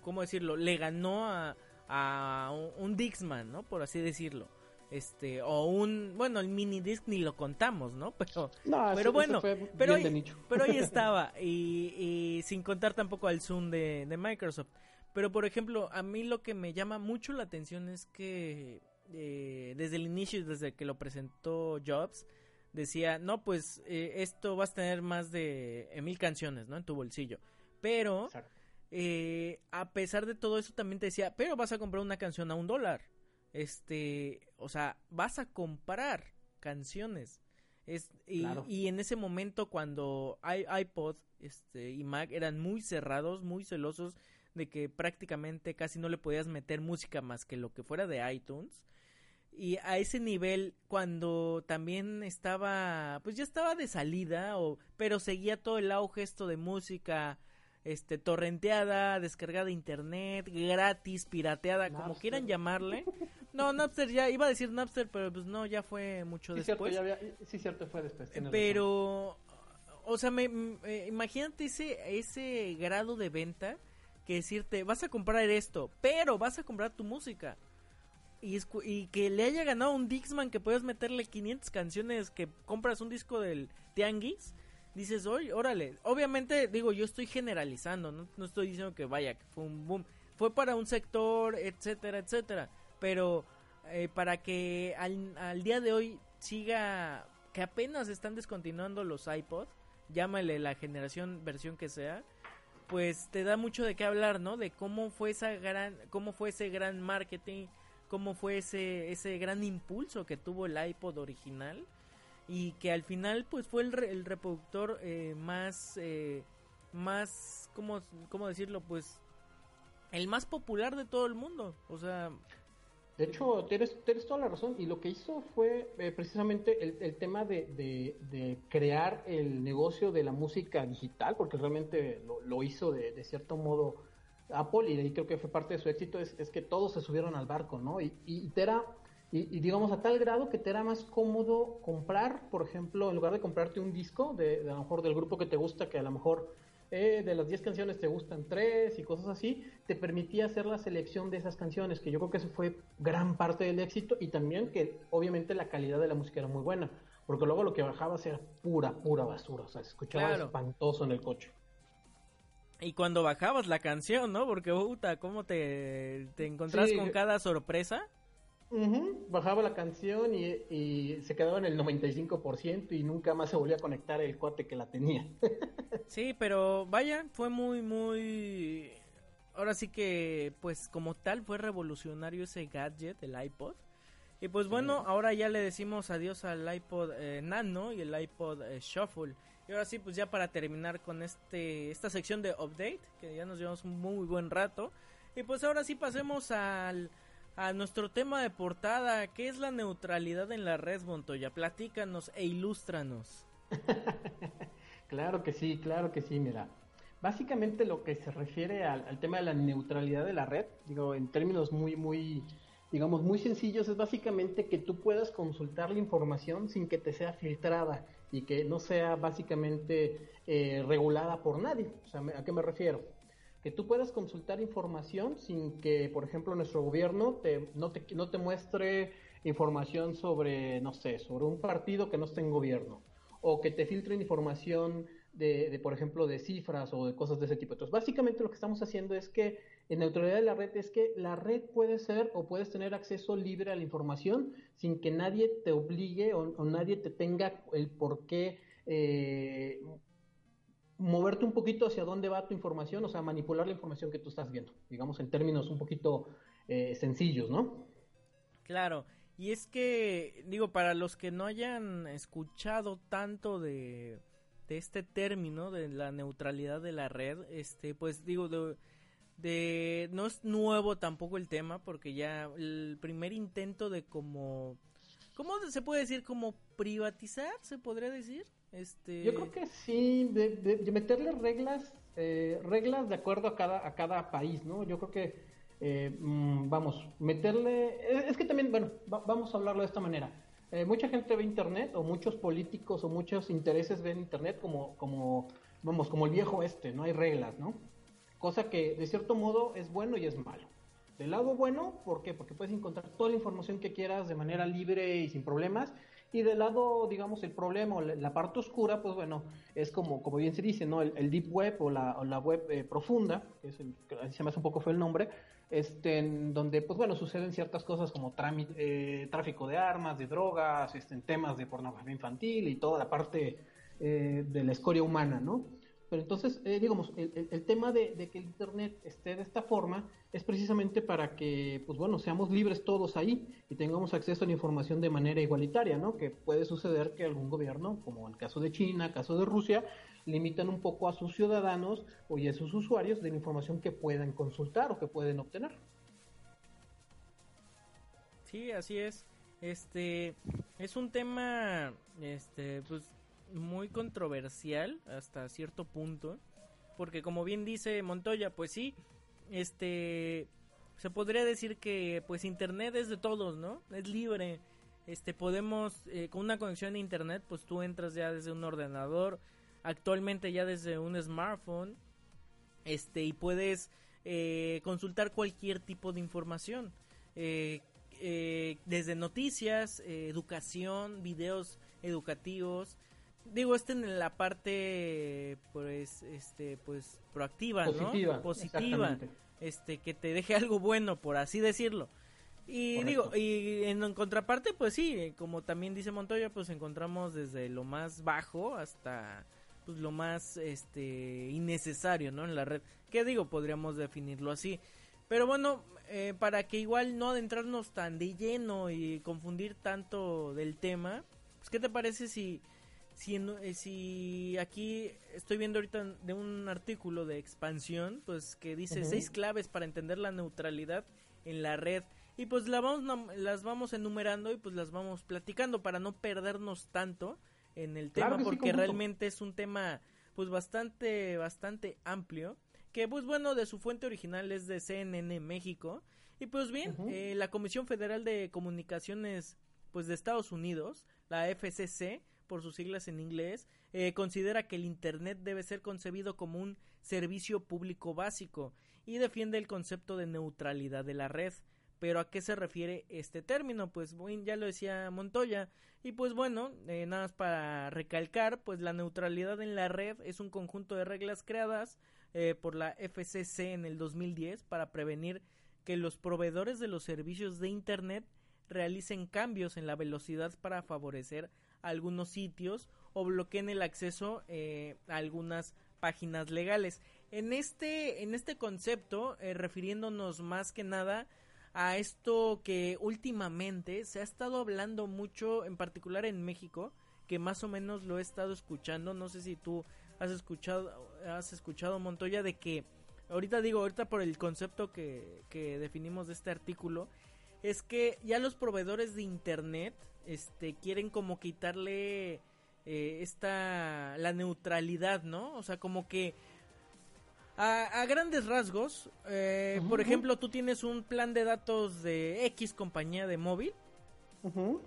¿cómo decirlo? Le ganó a, a un Dixman, ¿no? Por así decirlo este o un bueno el mini disc ni lo contamos no pero pero bueno pero ahí, pero ahí estaba y, sin contar tampoco al zoom de, Microsoft. Pero por ejemplo a mí lo que me llama mucho la atención es que eh, desde el inicio desde que lo presentó Jobs decía no pues eh, esto vas a tener más de mil canciones no en tu bolsillo pero eh, a pesar de todo eso también te decía pero vas a comprar una canción a un dólar este, o sea, vas a comprar canciones. Es, y, y en ese momento cuando iPod este, y Mac eran muy cerrados, muy celosos de que prácticamente casi no le podías meter música más que lo que fuera de iTunes. Y a ese nivel, cuando también estaba, pues ya estaba de salida, o, pero seguía todo el auge esto de música este torrenteada, descargada de internet, gratis, pirateada, como quieran llamarle. No, Napster ya iba a decir Napster, pero pues no, ya fue mucho después. sí, cierto, fue después. Pero o sea, me, eh, imagínate ese ese grado de venta que decirte, vas a comprar esto, pero vas a comprar tu música. Y, y que le haya ganado un Dixman que puedes meterle 500 canciones que compras un disco del Tianguis dices, oye, órale, obviamente digo, yo estoy generalizando, no, estoy diciendo que vaya, que fue un boom, fue para un sector, etcétera, etcétera, pero eh, para que al, al, día de hoy siga, que apenas están descontinuando los iPod, llámale la generación, versión que sea, pues te da mucho de qué hablar, ¿no? De cómo fue esa gran, cómo fue ese gran marketing, cómo fue ese, ese gran impulso que tuvo el iPod original y que al final pues fue el, el reproductor eh, más eh, más ¿cómo, cómo decirlo pues el más popular de todo el mundo o sea de hecho tienes, tienes toda la razón y lo que hizo fue eh, precisamente el, el tema de, de, crear el negocio de la música digital porque realmente lo, lo hizo de, de, cierto modo Apple y de ahí creo que fue parte de su éxito es, es que todos se subieron al barco no y, y era y, digamos a tal grado que te era más cómodo comprar, por ejemplo, en lugar de comprarte un disco de, a lo mejor del grupo que te gusta, que a lo mejor eh, de las 10 canciones te gustan 3 y cosas así, te permitía hacer la selección de esas canciones, que yo creo que eso fue gran parte del éxito y también que obviamente la calidad de la música era muy buena, porque luego lo que bajabas era pura, pura basura, o sea, se escuchaba espantoso en el coche. Y cuando bajabas la canción, ¿no? Porque, puta, ¿cómo te, te encontrás con cada sorpresa? Bajaba la canción y, se quedaba en el 95% y nunca más se volvía a conectar el cuate que la tenía. sí, pero vaya, fue muy, muy... Ahora sí que, pues como tal, fue revolucionario ese gadget, el iPod. Y pues bueno, ahora ya le decimos adiós al iPod eh, Nano y el iPod eh, Shuffle. Y ahora sí, pues ya para terminar con este esta sección de update, que ya nos llevamos un muy buen rato. Y pues ahora sí pasemos al a nuestro tema de portada, ¿qué es la neutralidad en la red, Montoya? Platícanos e ilústranos. claro que sí, claro que sí, mira. Básicamente lo que se refiere al, tema de la neutralidad de la red, digo, en términos muy, muy, digamos, muy sencillos, es básicamente que tú puedas consultar la información sin que te sea filtrada y que no sea básicamente eh, regulada por nadie. O sea, ¿a qué me refiero? Que tú puedas consultar información sin que, por ejemplo, nuestro gobierno te, no, te, no te muestre información sobre, no sé, sobre un partido que no esté en gobierno, o que te filtren información de, de, por ejemplo, de cifras o de cosas de ese tipo. Entonces, básicamente lo que estamos haciendo es que en neutralidad de la red es que la red puede ser o puedes tener acceso libre a la información sin que nadie te obligue o, o nadie te tenga el por qué eh, moverte un poquito hacia dónde va tu información, o sea, manipular la información que tú estás viendo, digamos en términos un poquito eh, sencillos, ¿no? Claro, y es que, digo, para los que no hayan escuchado tanto de, este término, de la neutralidad de la red, este, pues digo, de, de, no es nuevo tampoco el tema, porque ya el primer intento de como, ¿cómo se puede decir? Como privatizar, se podría decir este... Yo creo que sí, de, meterle reglas, eh, reglas de acuerdo a cada, a cada país, ¿no? Yo creo que, eh, mm, vamos, meterle, es, que también, bueno, vamos a hablarlo de esta manera. Eh, mucha gente ve Internet, o muchos políticos o muchos intereses ven Internet como, como, vamos, como el viejo este, no hay reglas, ¿no? Cosa que de cierto modo es bueno y es malo. Del lado bueno, ¿por qué? Porque puedes encontrar toda la información que quieras de manera libre y sin problemas. Y del lado, digamos, el problema o la parte oscura, pues bueno, es como, como bien se dice, ¿no? El, deep web o la, web eh, profunda, que es el, se me hace un poco fue el nombre, este, donde, pues bueno, suceden ciertas cosas como eh, tráfico de armas, de drogas, este, temas de pornografía infantil y toda la parte eh, de la escoria humana, ¿no? Pero entonces, eh, digamos, el, tema de, que el Internet esté de esta forma es precisamente para que, pues bueno, seamos libres todos ahí y tengamos acceso a la información de manera igualitaria, ¿no? Que puede suceder que algún gobierno, como el caso de China, caso de Rusia, limitan un poco a sus ciudadanos o a sus usuarios de la información que puedan consultar o que pueden obtener. Sí, así es. Este es un tema, este, pues muy controversial hasta cierto punto, porque como bien dice Montoya, pues sí, este se podría decir que pues internet es de todos, ¿no? Es libre. Este podemos eh, con una conexión a internet, pues tú entras ya desde un ordenador, actualmente ya desde un smartphone, este y puedes eh, consultar cualquier tipo de información. Eh, desde noticias, educación, videos educativos, digo este en la parte pues este pues proactiva positiva, no positiva este que te deje algo bueno por así decirlo. Y digo y en, contraparte pues sí como también dice Montoya pues encontramos desde lo más bajo hasta pues lo más este innecesario no en la red. Que digo podríamos definirlo así. Pero bueno eh, para que igual no adentrarnos tan de lleno y confundir tanto del tema pues qué te parece si si, eh, si aquí estoy viendo ahorita de un artículo de expansión, pues que dice seis claves para entender la neutralidad en la red. Y pues la vamos, las vamos enumerando y pues las vamos platicando para no perdernos tanto en el tema, porque realmente es un tema pues bastante, bastante amplio. Que pues bueno, de su fuente original es de CNN México. Y pues bien, eh, la Comisión Federal de Comunicaciones pues de Estados Unidos, la FCC, por sus siglas en inglés, eh, considera que el Internet debe ser concebido como un servicio público básico y defiende el concepto de neutralidad de la red. Pero ¿a qué se refiere este término? Pues ya lo decía Montoya. Y pues bueno, eh, nada más para recalcar, pues la neutralidad en la red es un conjunto de reglas creadas eh, por la FCC en el 2010 para prevenir que los proveedores de los servicios de Internet realicen cambios en la velocidad para favorecer algunos sitios o bloqueen el acceso eh, a algunas páginas legales. En este, en este concepto, eh, refiriéndonos más que nada a esto que últimamente se ha estado hablando mucho, en particular en México, que más o menos lo he estado escuchando, no sé si tú has escuchado, has escuchado Montoya, de que, ahorita digo, ahorita por el concepto que, que definimos de este artículo, es que ya los proveedores de internet este quieren como quitarle eh, esta la neutralidad, ¿no? O sea, como que a, grandes rasgos, eh, por ejemplo, tú tienes un plan de datos de X compañía de móvil,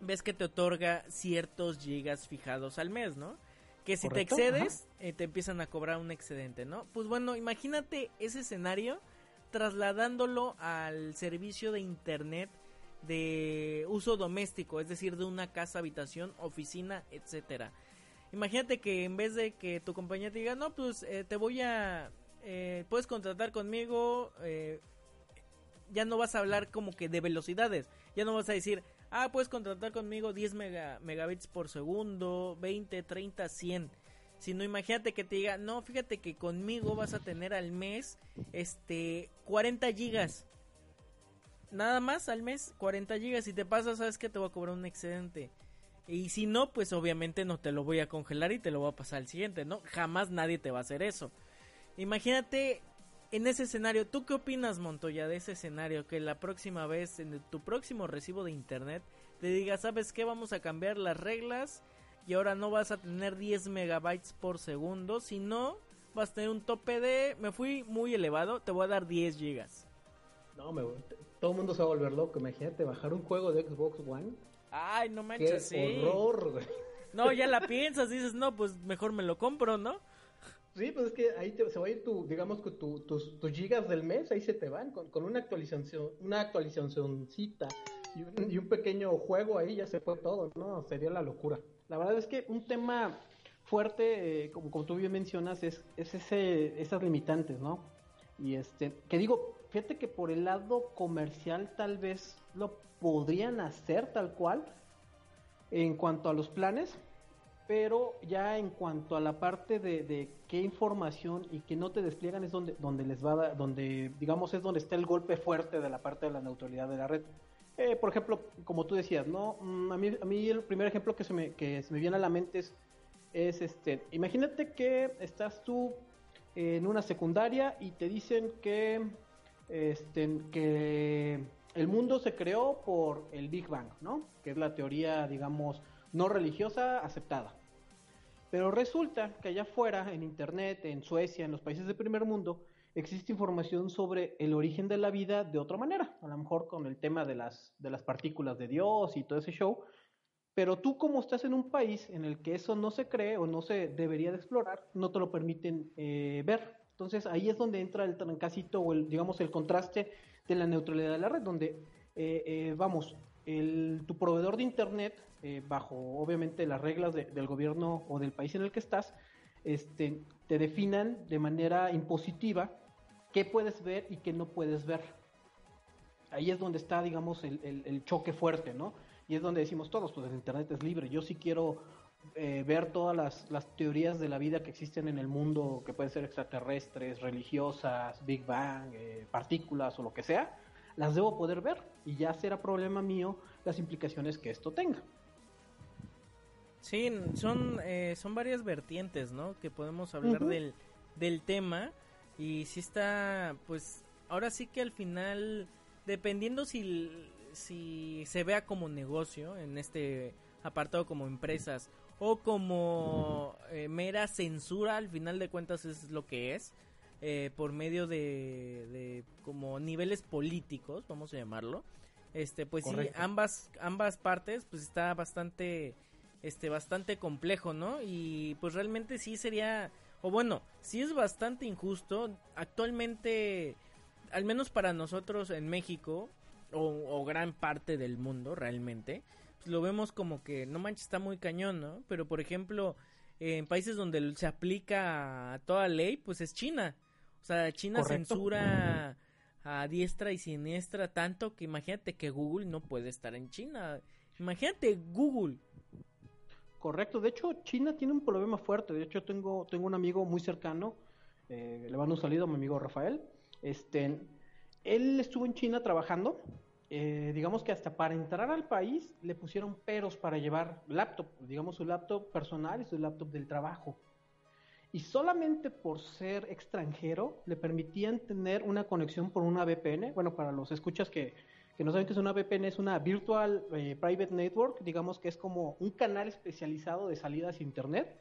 ves que te otorga ciertos gigas fijados al mes, ¿no? Que si te excedes, eh, te empiezan a cobrar un excedente, ¿no? Pues bueno, imagínate ese escenario trasladándolo al servicio de internet de uso doméstico, es decir, de una casa, habitación, oficina, etcétera. Imagínate que en vez de que tu compañía te diga, no, pues eh, te voy a, eh, puedes contratar conmigo, eh, ya no vas a hablar como que de velocidades, ya no vas a decir, ah, puedes contratar conmigo 10 megabits por segundo, 20, 30, 100. Sino imagínate que te diga, no, fíjate que conmigo vas a tener al mes, este, 40 gigas nada más al mes 40 gigas. Si te pasa, sabes que te voy a cobrar un excedente. Y si no, pues obviamente no te lo voy a congelar y te lo voy a pasar al siguiente, ¿no? Jamás nadie te va a hacer eso. Imagínate en ese escenario, ¿tú qué opinas, Montoya, de ese escenario? Que la próxima vez, en tu próximo recibo de internet, te diga, ¿sabes qué? Vamos a cambiar las reglas y ahora no vas a tener 10 megabytes por segundo, sino vas a tener un tope de, me fui muy elevado, te voy a dar 10 gigas. No, me, todo el mundo se va a volver loco. Imagínate bajar un juego de Xbox One Ay, no manches, Qué horror, No, ya la piensas, dices, no, pues mejor me lo compro, ¿no? Sí, pues es que ahí se va a ir tu, digamos que tu, tus, tus, gigas del mes, ahí se te van, con, con una actualización, una actualizacióncita y un, y un pequeño juego ahí ya se fue todo, ¿no? Sería la locura. La verdad es que un tema fuerte, eh, como, como, tú bien mencionas, es, es ese, esas limitantes, ¿no? Y este, que digo, fíjate que por el lado comercial tal vez lo podrían hacer tal cual en cuanto a los planes, pero ya en cuanto a la parte de, qué información y que no te despliegan es donde, donde les va a donde digamos es donde está el golpe fuerte de la parte de la neutralidad de la red. Eh, por ejemplo, como tú decías, ¿no? Mm, a mí, a mí el primer ejemplo que se me, que se me viene a la mente es, es este, imagínate que estás tú en una secundaria y te dicen que, este, que el mundo se creó por el Big Bang, ¿no? Que es la teoría, digamos, no religiosa aceptada. Pero resulta que allá afuera, en Internet, en Suecia, en los países del primer mundo, existe información sobre el origen de la vida de otra manera, a lo mejor con el tema de las, de las partículas de Dios y todo ese show, pero tú como estás en un país en el que eso no se cree o no se debería de explorar, no te lo permiten eh, ver. Entonces ahí es donde entra el trancacito o el, digamos, el contraste de la neutralidad de la red, donde, eh, eh, vamos, el, tu proveedor de Internet, eh, bajo obviamente las reglas de, del gobierno o del país en el que estás, este, te definan de manera impositiva qué puedes ver y qué no puedes ver. Ahí es donde está, digamos, el, el, el choque fuerte, ¿no? Y es donde decimos todos, pues el Internet es libre. Yo sí quiero eh, ver todas las, las, teorías de la vida que existen en el mundo, que pueden ser extraterrestres, religiosas, Big Bang, eh, partículas o lo que sea, las debo poder ver y ya será problema mío las implicaciones que esto tenga. Sí, son, eh, son varias vertientes, ¿no? Que podemos hablar uh -huh. del, del tema y si está, pues, ahora sí que al final, dependiendo si, si se vea como negocio en este apartado como empresas o como eh, mera censura, al final de cuentas es lo que es, eh, por medio de, de, como niveles políticos, vamos a llamarlo. Este, pues Correcto. sí, ambas, ambas partes, pues está bastante, este, bastante complejo, ¿no? Y pues realmente sí sería, o bueno, sí es bastante injusto. Actualmente, al menos para nosotros en México, o, o gran parte del mundo realmente, lo vemos como que, no manches, está muy cañón, ¿no? Pero por ejemplo, eh, en países donde se aplica toda ley, pues es China. O sea, China Correcto. censura a diestra y siniestra tanto que imagínate que Google no puede estar en China. Imagínate Google. Correcto, de hecho China tiene un problema fuerte. De hecho tengo tengo un amigo muy cercano, eh, le mando un saludo a mi amigo Rafael. Este, él estuvo en China trabajando. Eh, digamos que hasta para entrar al país le pusieron peros para llevar laptop, digamos su laptop personal y su laptop del trabajo y solamente por ser extranjero le permitían tener una conexión por una VPN. Bueno, para los escuchas que, que no saben que es una VPN, es una Virtual eh, Private Network, digamos que es como un canal especializado de salidas a Internet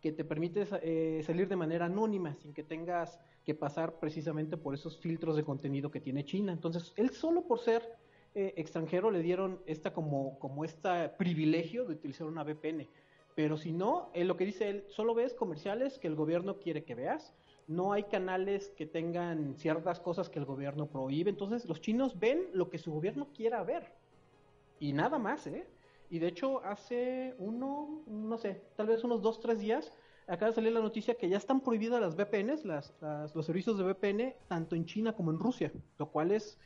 que te permite eh, salir de manera anónima sin que tengas que pasar precisamente por esos filtros de contenido que tiene China. Entonces, él solo por ser eh, extranjero le dieron esta como, como privilegio de utilizar una VPN pero si no, eh, lo que dice él, solo ves comerciales que el gobierno quiere que veas, no hay canales que tengan ciertas cosas que el gobierno prohíbe, entonces los chinos ven lo que su gobierno quiera ver, y nada más, ¿eh? Y de hecho hace uno, no sé, tal vez unos dos, tres días, acaba de salir la noticia que ya están prohibidas las VPNs, las, los servicios de VPN, tanto en China como en Rusia, lo cual es,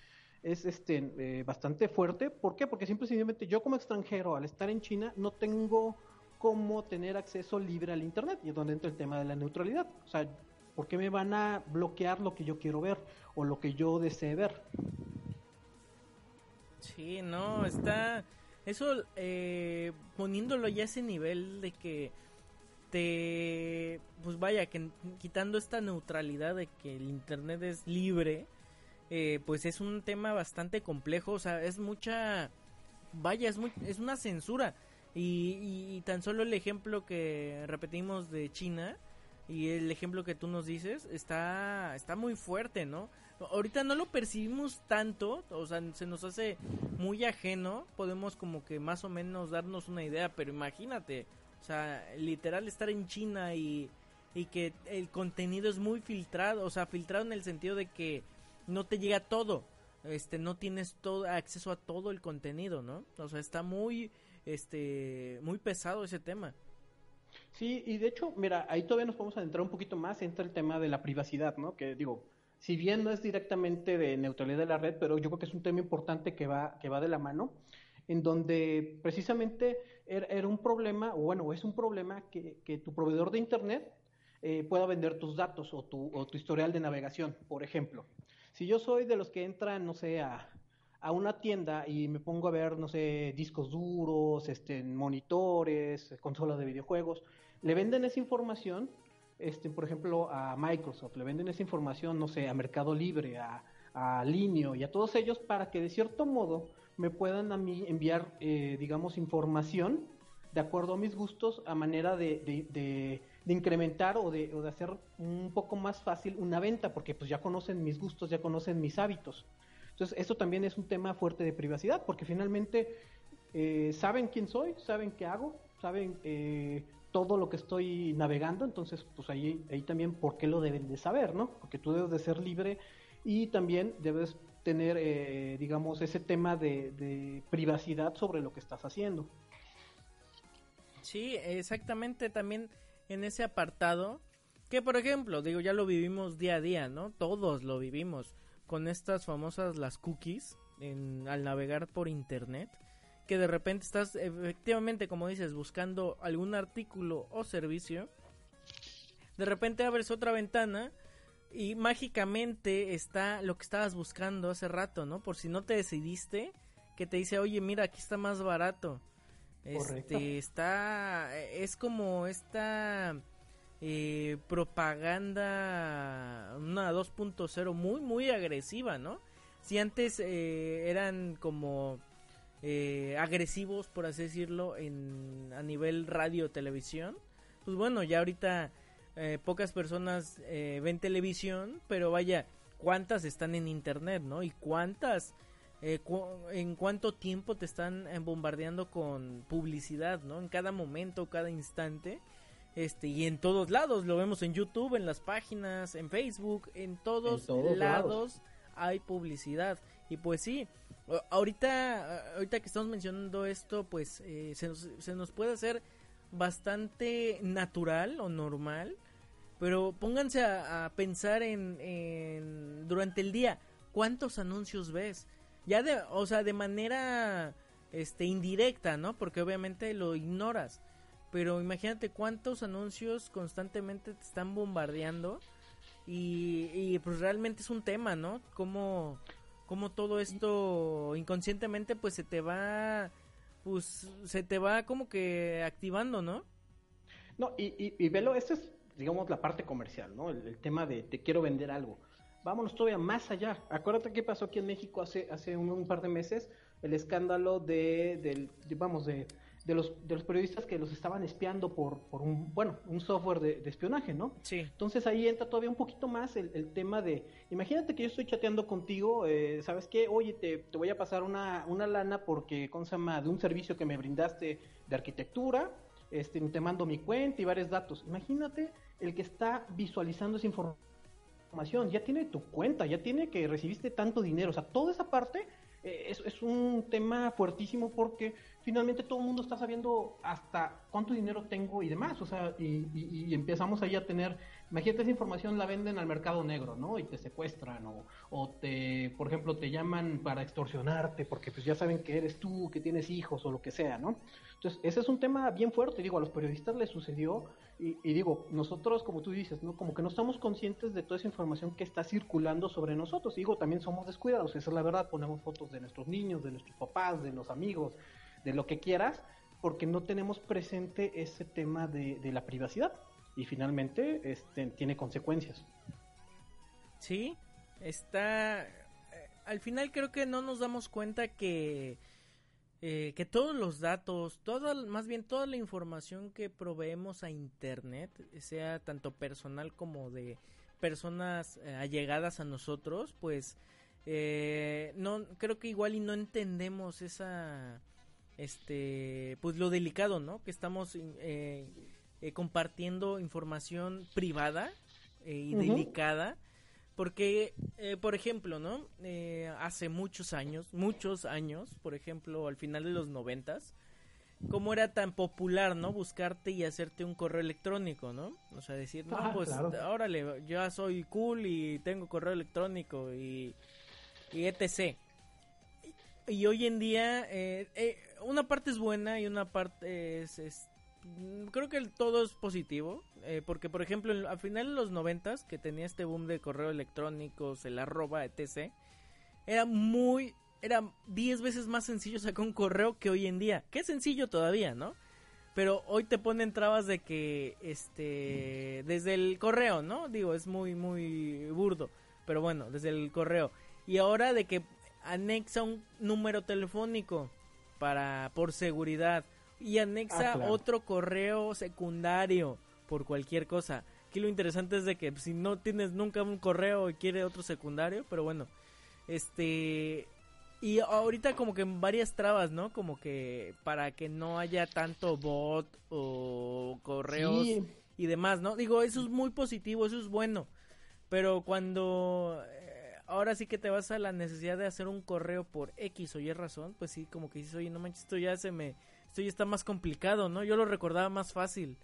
es este, eh, bastante fuerte. ¿Por qué? Porque simplemente yo como extranjero, al estar en China, no tengo cómo tener acceso libre al Internet, y es donde entra el tema de la neutralidad. O sea, ¿por qué me van a bloquear lo que yo quiero ver o lo que yo desee ver? Sí, no, está... Eso, eh, poniéndolo ya a ese nivel de que te... Pues vaya, que quitando esta neutralidad de que el Internet es libre, eh, pues es un tema bastante complejo, o sea, es mucha... Vaya, es, muy, es una censura y, y, y, tan solo el ejemplo que repetimos de China, Y el ejemplo que tú nos dices está, está muy fuerte, ¿no? Ahorita no lo percibimos tanto, o sea, se nos hace muy ajeno, podemos como que más o menos darnos una idea, pero imagínate, o sea, literal estar en China y, y que el contenido es muy filtrado, o sea, filtrado en el sentido de que no te llega todo, este, no tienes todo acceso a todo el contenido, ¿no? O sea, está muy, este, muy pesado ese tema. Sí, y de hecho, mira, ahí todavía nos podemos adentrar un poquito más entre el tema de la privacidad, ¿no? Que digo, si bien no es directamente de neutralidad de la red, pero yo creo que es un tema importante que va, que va de la mano, en donde precisamente era, un problema, o bueno, es un problema que, que tu proveedor de Internet eh, pueda vender tus datos o tu, o tu historial de navegación, por ejemplo. Si yo soy de los que entran, no sé, a, a una tienda y me pongo a ver, no sé, discos duros, este, monitores, consolas de videojuegos, le venden esa información, este, por ejemplo, a Microsoft, le venden esa información, no sé, a Mercado Libre, a, a Linio y a todos ellos para que de cierto modo me puedan a mí enviar, eh, digamos, información de acuerdo a mis gustos a manera de, de, de, de incrementar o de, o de hacer un poco más fácil una venta, porque pues ya conocen mis gustos, ya conocen mis hábitos. Entonces, esto también es un tema fuerte de privacidad, porque finalmente eh, saben quién soy, saben qué hago, saben eh, todo lo que estoy navegando, entonces, pues ahí, también, ¿por qué lo deben de saber, no? Porque tú debes de ser libre y también debes tener, eh, digamos, ese tema de, de privacidad sobre lo que estás haciendo. Sí, exactamente, también en ese apartado, que por ejemplo, digo, ya lo vivimos día a día, ¿no? Todos lo vivimos con estas famosas las cookies en, al navegar por internet que de repente estás efectivamente como dices buscando algún artículo o servicio de repente abres otra ventana y mágicamente está lo que estabas buscando hace rato, ¿no? Por si no te decidiste, que te dice, oye, mira, aquí está más barato. Este, está, es como esta eh, propaganda, una 2.0 muy, muy agresiva, ¿no? Si antes eh, eran como eh, agresivos, por así decirlo, en, a nivel radio televisión, pues bueno, ya ahorita eh, pocas personas eh, ven televisión, pero vaya, cuántas están en internet, ¿no? Y cuántas, eh, cu en cuánto tiempo te están eh, bombardeando con publicidad, ¿no? En cada momento, cada instante este y en todos lados. Lo vemos en YouTube en las páginas en Facebook en todos, lados, lados, hay publicidad. Y pues sí ahorita ahorita que estamos mencionando esto pues eh, se, nos, se nos puede hacer bastante natural o normal pero pónganse a, a pensar en, en, durante el día cuántos anuncios ves ya de o sea de manera este indirecta no porque obviamente lo ignoras pero imagínate cuántos anuncios constantemente te están bombardeando y, pues realmente es un tema, ¿no? Cómo, cómo todo esto inconscientemente pues se te va, pues se te va como que activando, ¿no? No, y, y, velo, esta es, digamos, la parte comercial, ¿no? El, tema de te quiero vender algo. Vámonos todavía más allá. Acuérdate qué pasó aquí en México hace, hace un, un par de meses, el escándalo de, del, de, vamos, de de los, de los periodistas que los estaban espiando por, por un, bueno, un software de, de, espionaje, ¿no? Sí. Entonces ahí entra todavía un poquito más el, el tema de, imagínate que yo estoy chateando contigo, eh, ¿sabes qué? Oye, te, te, voy a pasar una, una lana porque, ¿cómo se llama? De un servicio que me brindaste de arquitectura, este, te mando mi cuenta y varios datos. Imagínate el que está visualizando esa información, ya tiene tu cuenta, ya tiene que recibiste tanto dinero, o sea, toda esa parte eh, es, es, un tema fuertísimo porque finalmente todo el mundo está sabiendo hasta cuánto dinero tengo y demás, o sea, y, y, y, empezamos ahí a tener, imagínate esa información la venden al mercado negro, ¿no? Y te secuestran o, o te, por ejemplo, te llaman para extorsionarte porque pues ya saben que eres tú, que tienes hijos o lo que sea, ¿no? Entonces, ese es un tema bien fuerte, digo, a los periodistas les sucedió y, y digo, nosotros, como tú dices, ¿no? Como que no estamos conscientes de toda esa información que está circulando sobre nosotros, y digo, también somos descuidados, esa es la verdad, ponemos fotos de nuestros niños, de nuestros papás, de los amigos, de lo que quieras, porque no tenemos presente ese tema de, de la privacidad y finalmente este, tiene consecuencias. Sí, está... Al final creo que no nos damos cuenta que eh, que todos los datos, toda, más bien toda la información que proveemos a Internet, sea tanto personal como de personas eh, allegadas a nosotros, pues eh, no creo que igual y no entendemos esa este pues lo delicado no que estamos eh, compartiendo información privada y delicada porque, eh, por ejemplo, ¿no? Eh, hace muchos años, muchos años, por ejemplo, al final de los noventas, ¿cómo era tan popular, ¿no? Buscarte y hacerte un correo electrónico, ¿no? O sea, decir, no, Ah, pues, claro. órale, yo ya soy cool y tengo correo electrónico y, y etc. Y, y hoy en día, eh, eh, una parte es buena y una parte es, es- creo que el- todo es positivo, eh, porque por ejemplo, en- a final de los noventas, que tenía este boom de correo electrónicos, el arroba, etc., era muy, era 10 veces más sencillo sacar un correo que hoy en día, que es sencillo todavía, ¿no? Pero hoy te ponen trabas de que, este, desde el correo, ¿no? Digo, es muy, muy burdo, pero bueno, desde el correo. Y ahora de que anexa un número telefónico para, por seguridad, y anexa Ah, claro. otro correo secundario por cualquier cosa. Aquí lo interesante es de que si no tienes nunca un correo y quiere otro secundario, pero bueno, este y ahorita como que en varias trabas, ¿no? Como que para que no haya tanto bot o correos Sí. y demás, ¿no? Digo, eso es muy positivo, eso es bueno. Pero cuando eh, ahora sí que te vas a la necesidad de hacer un correo por X o Y razón, pues sí, como que dices, oye, no manches, esto ya se me, esto ya está más complicado, ¿no? Yo lo recordaba más fácil.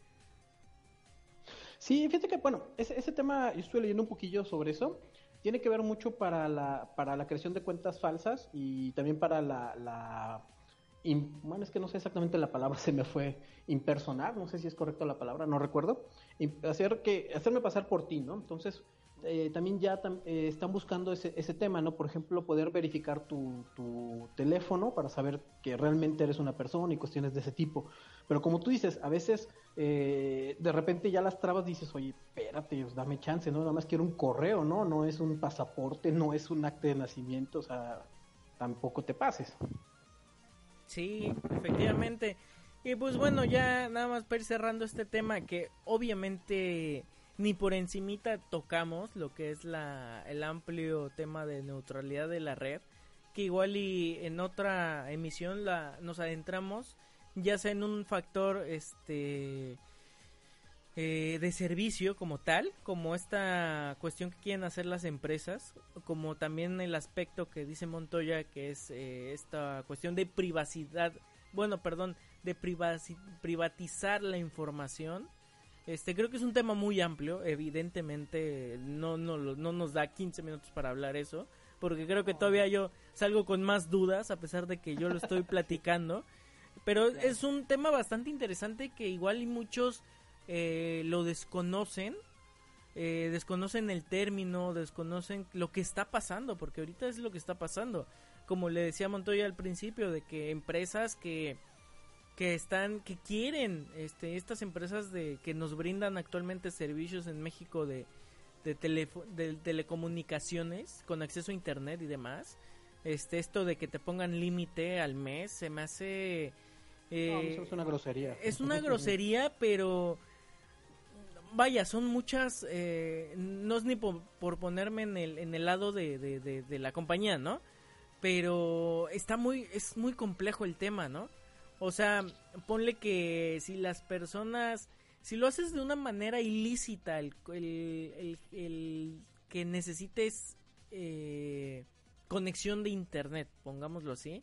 Sí, fíjate que, bueno, ese, ese tema, yo estuve leyendo un poquillo sobre eso, tiene que ver mucho para la, para la creación de cuentas falsas y también para la, la bueno, es que no sé exactamente la palabra, se me fue impersonar, no sé si es correcta la palabra, no recuerdo, hacer que, hacerme pasar por ti, ¿no? Entonces, eh, también ya eh, están buscando ese, ese tema, ¿no? Por ejemplo, poder verificar tu, tu teléfono para saber que realmente eres una persona y cuestiones de ese tipo. Pero como tú dices, a veces eh, de repente ya las trabas dices, oye, espérate, pues, dame chance, ¿no? Nada más quiero un correo, ¿no? No es un pasaporte, no es un acta de nacimiento, o sea, tampoco te pases. Sí, efectivamente. Y pues bueno, ya nada más para ir cerrando este tema que obviamente ni por encimita tocamos lo que es la el amplio tema de neutralidad de la red, que igual y en otra emisión la nos adentramos ya sea en un factor este eh, de servicio como tal, como esta cuestión que quieren hacer las empresas, como también el aspecto que dice Montoya, que es eh, esta cuestión de privacidad, bueno, perdón, de privatizar la información. Este, creo que es un tema muy amplio, evidentemente no, no, no nos da 15 minutos para hablar eso, porque creo que todavía yo salgo con más dudas a pesar de que yo lo estoy platicando. Pero es un tema bastante interesante que igual y muchos eh, lo desconocen, eh, desconocen el término, desconocen lo que está pasando, porque ahorita es lo que está pasando. Como le decía Montoya al principio, de que empresas que que están que quieren este estas empresas de que nos brindan actualmente servicios en México de de, telefo- de telecomunicaciones con acceso a internet y demás este esto de que te pongan límite al mes se me hace eh, No, eso es una grosería. es una grosería, pero vaya, son muchas, eh, no es ni por, por ponerme en el, en el lado de, de, de- de la compañía, ¿no? Pero está muy, es muy complejo el tema, ¿no? O sea, ponle que si las personas, si lo haces de una manera ilícita, el, el, el- el que necesites eh, conexión de internet, pongámoslo así,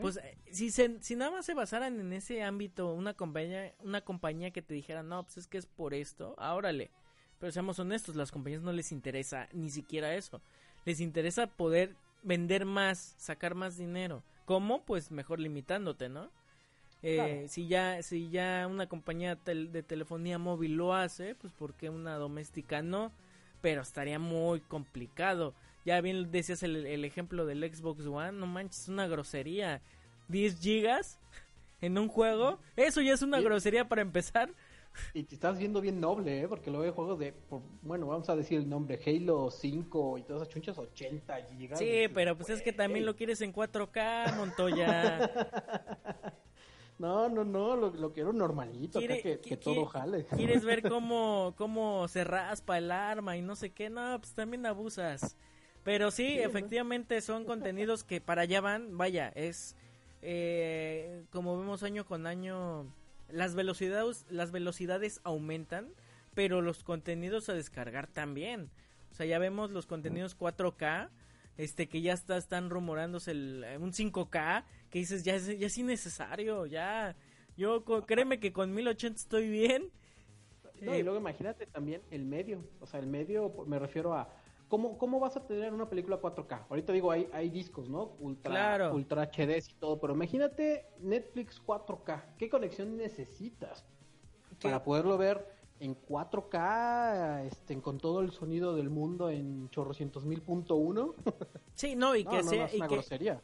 pues eh, si, se, si nada más se basaran en ese ámbito, una compañía, una compañía que te dijera, no, pues es que es por esto, ah, órale. Pero seamos honestos, las compañías no les interesa ni siquiera eso. Les interesa poder vender más, sacar más dinero. ¿Cómo? Pues mejor limitándote, ¿no? Eh, Claro. Si ya si ya una compañía tel- de telefonía móvil lo hace, pues ¿por qué una doméstica no? Pero estaría muy complicado. Ya bien decías el, el ejemplo del Xbox One, no manches, es una grosería. 10 gigas en un juego, eso ya es una Sí. grosería para empezar. Y te estás viendo bien noble, ¿eh? Porque luego hay juegos de, bueno, vamos a decir el nombre, Halo 5 y todas esas chunchas 80 GB. Sí, pero pues es que también lo quieres en 4K, Montoya. No, no, no, lo, quiero normalito, que, todo jale. ¿Quieres ver cómo, cómo se raspa el arma y no sé qué? No, pues también abusas. Pero sí, efectivamente son contenidos que para allá van, vaya, es eh, como vemos año con año, las velocidades, las velocidades aumentan, pero los contenidos a descargar también. O sea, ya vemos los contenidos 4K, este que ya está, están rumorándose el, un 5K, que dices, ya es, ya es innecesario, ya. Yo, créeme que con 1080 estoy bien. y eh, luego imagínate también el medio, o sea, el medio, me refiero a, ¿cómo, cómo vas a tener una película 4K? Ahorita digo, hay, hay discos, ¿no? Ultra, Ultra HD y todo, pero imagínate Netflix 4K, ¿qué conexión necesitas para poderlo ver en 4K, este, con todo el sonido del mundo en chorrocientos mil punto uno. Sí, no, y que sea,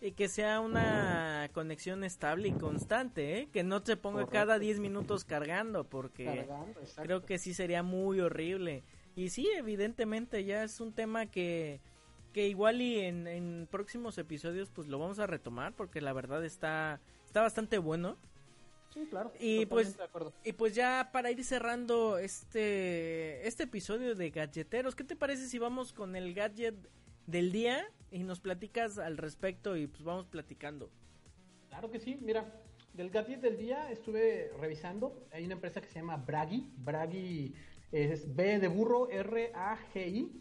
y, que, sea una conexión estable y constante, ¿eh? que no se ponga cada 10 minutos cargando, porque creo que sí sería muy horrible. Y sí, evidentemente ya es un tema que, que igual y en, en próximos episodios pues lo vamos a retomar, porque la verdad está, está bastante bueno. Sí, claro. Y pues, y pues ya para ir cerrando este, este episodio de Gadgeteros, ¿qué te parece si vamos con el gadget del día y nos platicas al respecto y pues vamos platicando? Claro que sí, mira, del gadget del día estuve revisando, hay una empresa que se llama Bragi, Bragi es B de burro, R-A-G-I,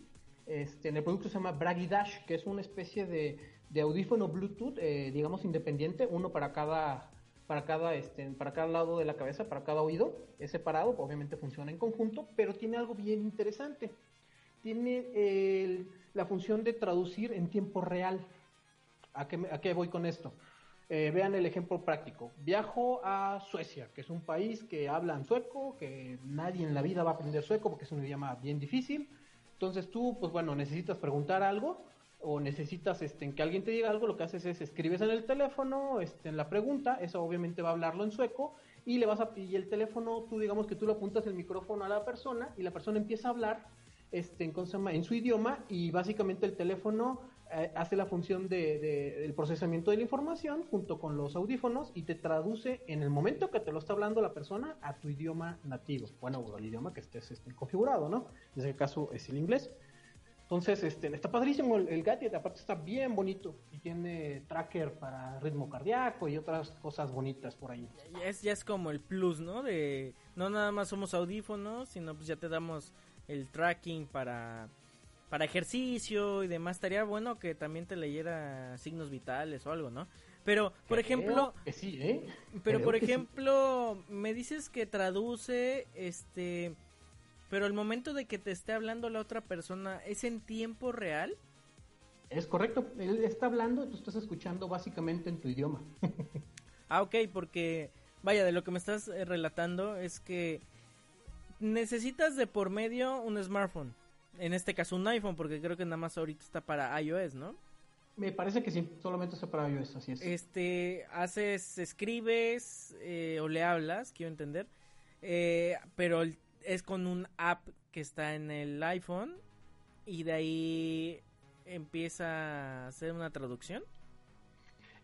este, en el producto se llama Bragi Dash, que es una especie de, de audífono Bluetooth, eh, digamos independiente, uno para cada para cada, este, para cada lado de la cabeza, para cada oído, es separado, obviamente funciona en conjunto, pero tiene algo bien interesante. Tiene la función de traducir en tiempo real. ¿A qué, voy con esto? Eh, vean el ejemplo práctico. Viajo a Suecia, que es un país que habla sueco, que nadie en la vida va a aprender sueco porque es un idioma bien difícil. Entonces tú, pues bueno, necesitas preguntar algo o necesitas este, que alguien te diga algo, lo que haces es escribes en el teléfono este, en la pregunta, eso obviamente va a hablarlo en sueco, y le vas a y el teléfono, tú digamos que tú le apuntas el micrófono a la persona y la persona empieza a hablar este, en, su idioma y básicamente el teléfono eh, hace la función de, del procesamiento de la información junto con los audífonos y te traduce en el momento que te lo está hablando la persona a tu idioma nativo, bueno, o el idioma que estés este, configurado, ¿no? En ese caso es el inglés. Entonces, este, está padrísimo el, gadget, aparte está bien bonito y tiene tracker para ritmo cardíaco y otras cosas bonitas por ahí. Ya es, ya es como el plus, ¿no? De no nada más somos audífonos, sino pues ya te damos el tracking para para ejercicio y demás. Estaría bueno que también te leyera signos vitales o algo, ¿no? Pero, por ejemplo, sí, ¿eh? Pero por ejemplo, me dices que traduce este pero el momento de que te esté hablando la otra persona, ¿es en tiempo real? Es correcto, él está hablando, tú estás escuchando básicamente en tu idioma. ah, ok, porque, vaya, de lo que me estás eh, relatando es que necesitas de por medio un smartphone. En este caso un iPhone, porque creo que nada más ahorita está para iOS, ¿no? Me parece que sí, solamente está para iOS, así es. Este, haces, escribes eh, o le hablas, quiero entender, eh, pero el es con un app que está en el iPhone y de ahí empieza a hacer una traducción.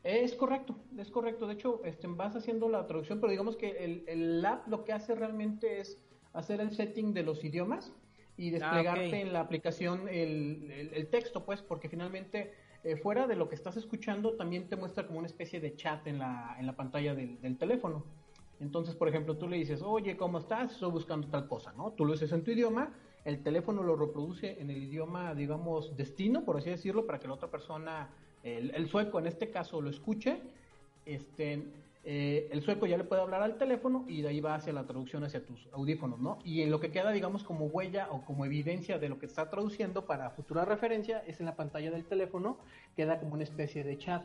Es correcto, es correcto. De hecho, este, vas haciendo la traducción, pero digamos que el, el app lo que hace realmente es hacer el setting de los idiomas y ah, desplegarte en la aplicación el, el, texto, pues, porque finalmente eh, fuera de lo que estás escuchando también te muestra como una especie de chat en la, en la pantalla del, del teléfono. Entonces, por ejemplo, tú le dices, oye, ¿cómo estás? Estoy buscando tal cosa, ¿no? Tú lo dices en tu idioma, el teléfono lo reproduce en el idioma, digamos, destino, por así decirlo, para que la otra persona, el, sueco en este caso, lo escuche. Este, eh, el sueco ya le puede hablar al teléfono y de ahí va hacia la traducción hacia tus audífonos, ¿no? Y en lo que queda, digamos, como huella o como evidencia de lo que está traduciendo para futura referencia es en la pantalla del teléfono, queda como una especie de chat.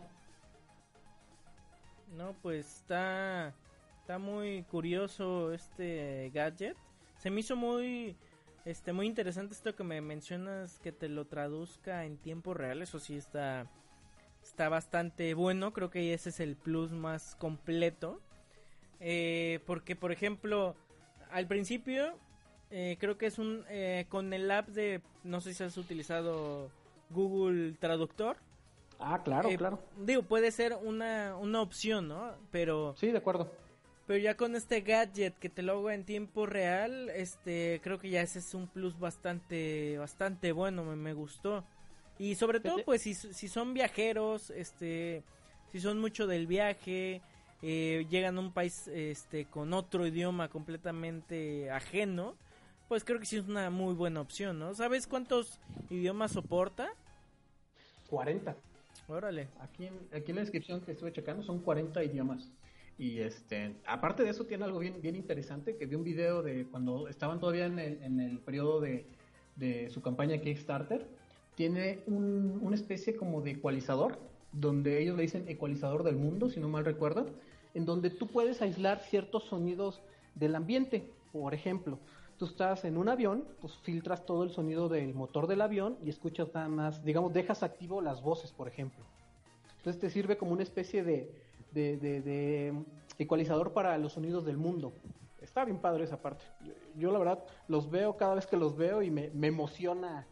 No, pues está Está muy curioso este gadget. Se me hizo muy este muy interesante esto que me mencionas que te lo traduzca en tiempo real. Eso sí está está bastante bueno. Creo que ese es el plus más completo. Eh, porque por ejemplo al principio eh, creo que es un eh, con el app de no sé si has utilizado Google Traductor. Ah, claro, Eh, claro. Digo, puede ser una, una opción, ¿no? Pero Sí, de acuerdo. Pero ya con este gadget que te lo hago en tiempo real, este creo que ya ese es un plus bastante bastante bueno, me, me gustó. Y sobre todo pues si, si son viajeros, este si son mucho del viaje, eh, llegan a un país este con otro idioma completamente ajeno, pues creo que sí es una muy buena opción, ¿no? ¿Sabes cuántos idiomas soporta? 40. Órale. Aquí en, aquí en la descripción que estuve checando son 40 idiomas. Y este, aparte de eso tiene algo bien, bien interesante, que vi un video de cuando estaban todavía en el, en el periodo de, de su campaña Kickstarter. Tiene un- una especie como de ecualizador, donde ellos le dicen ecualizador del mundo, si no mal recuerdo, en donde tú puedes aislar ciertos sonidos del ambiente. Por ejemplo, tú estás en un avión, pues filtras todo el sonido del motor del avión y escuchas nada más, digamos, dejas activo las voces, por ejemplo. Entonces te sirve como una especie de, de, de- de ecualizador para los sonidos del mundo. Está bien padre esa parte. Yo, yo la verdad los veo cada vez que los veo y me, me emociona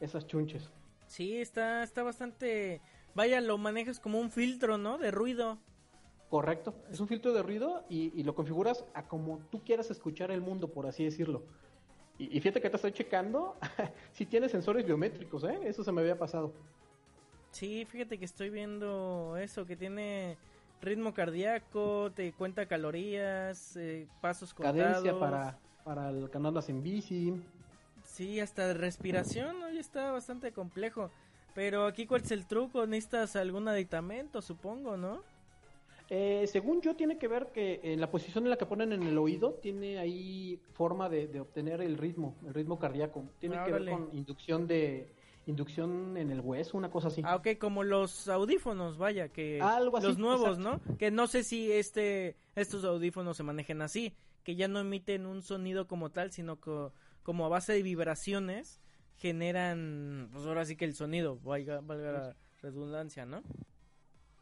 esas chunches. Sí, está está bastante vaya, lo manejas como un filtro, ¿no? De ruido. Correcto. Es un filtro de ruido y, y lo configuras a como tú quieras escuchar el mundo, por así decirlo. Y, y fíjate que te estoy checando. si tiene sensores biométricos, ¿eh? Eso se me había pasado. Sí, fíjate que estoy viendo eso, que tiene ritmo cardíaco, te cuenta calorías, eh, pasos contados. Cadencia para, para el que andas en bici. Sí, hasta respiración, hoy está bastante complejo. Pero aquí, ¿cuál es el truco? Necesitas algún aditamento, supongo, ¿no? Eh, según yo, tiene que ver que en la posición en la que ponen en el oído, tiene ahí forma de, de obtener el ritmo, el ritmo cardíaco. Tiene Ah, que ver con inducción de inducción en el hueso, una cosa así. Ah, ok, como los audífonos, vaya, que Algo así, los nuevos, exacto. ¿no? Que no sé si este estos audífonos se manejen así, que ya no emiten un sonido como tal, sino que como a base de vibraciones generan, pues ahora sí que el sonido, valga, valga la redundancia, ¿no?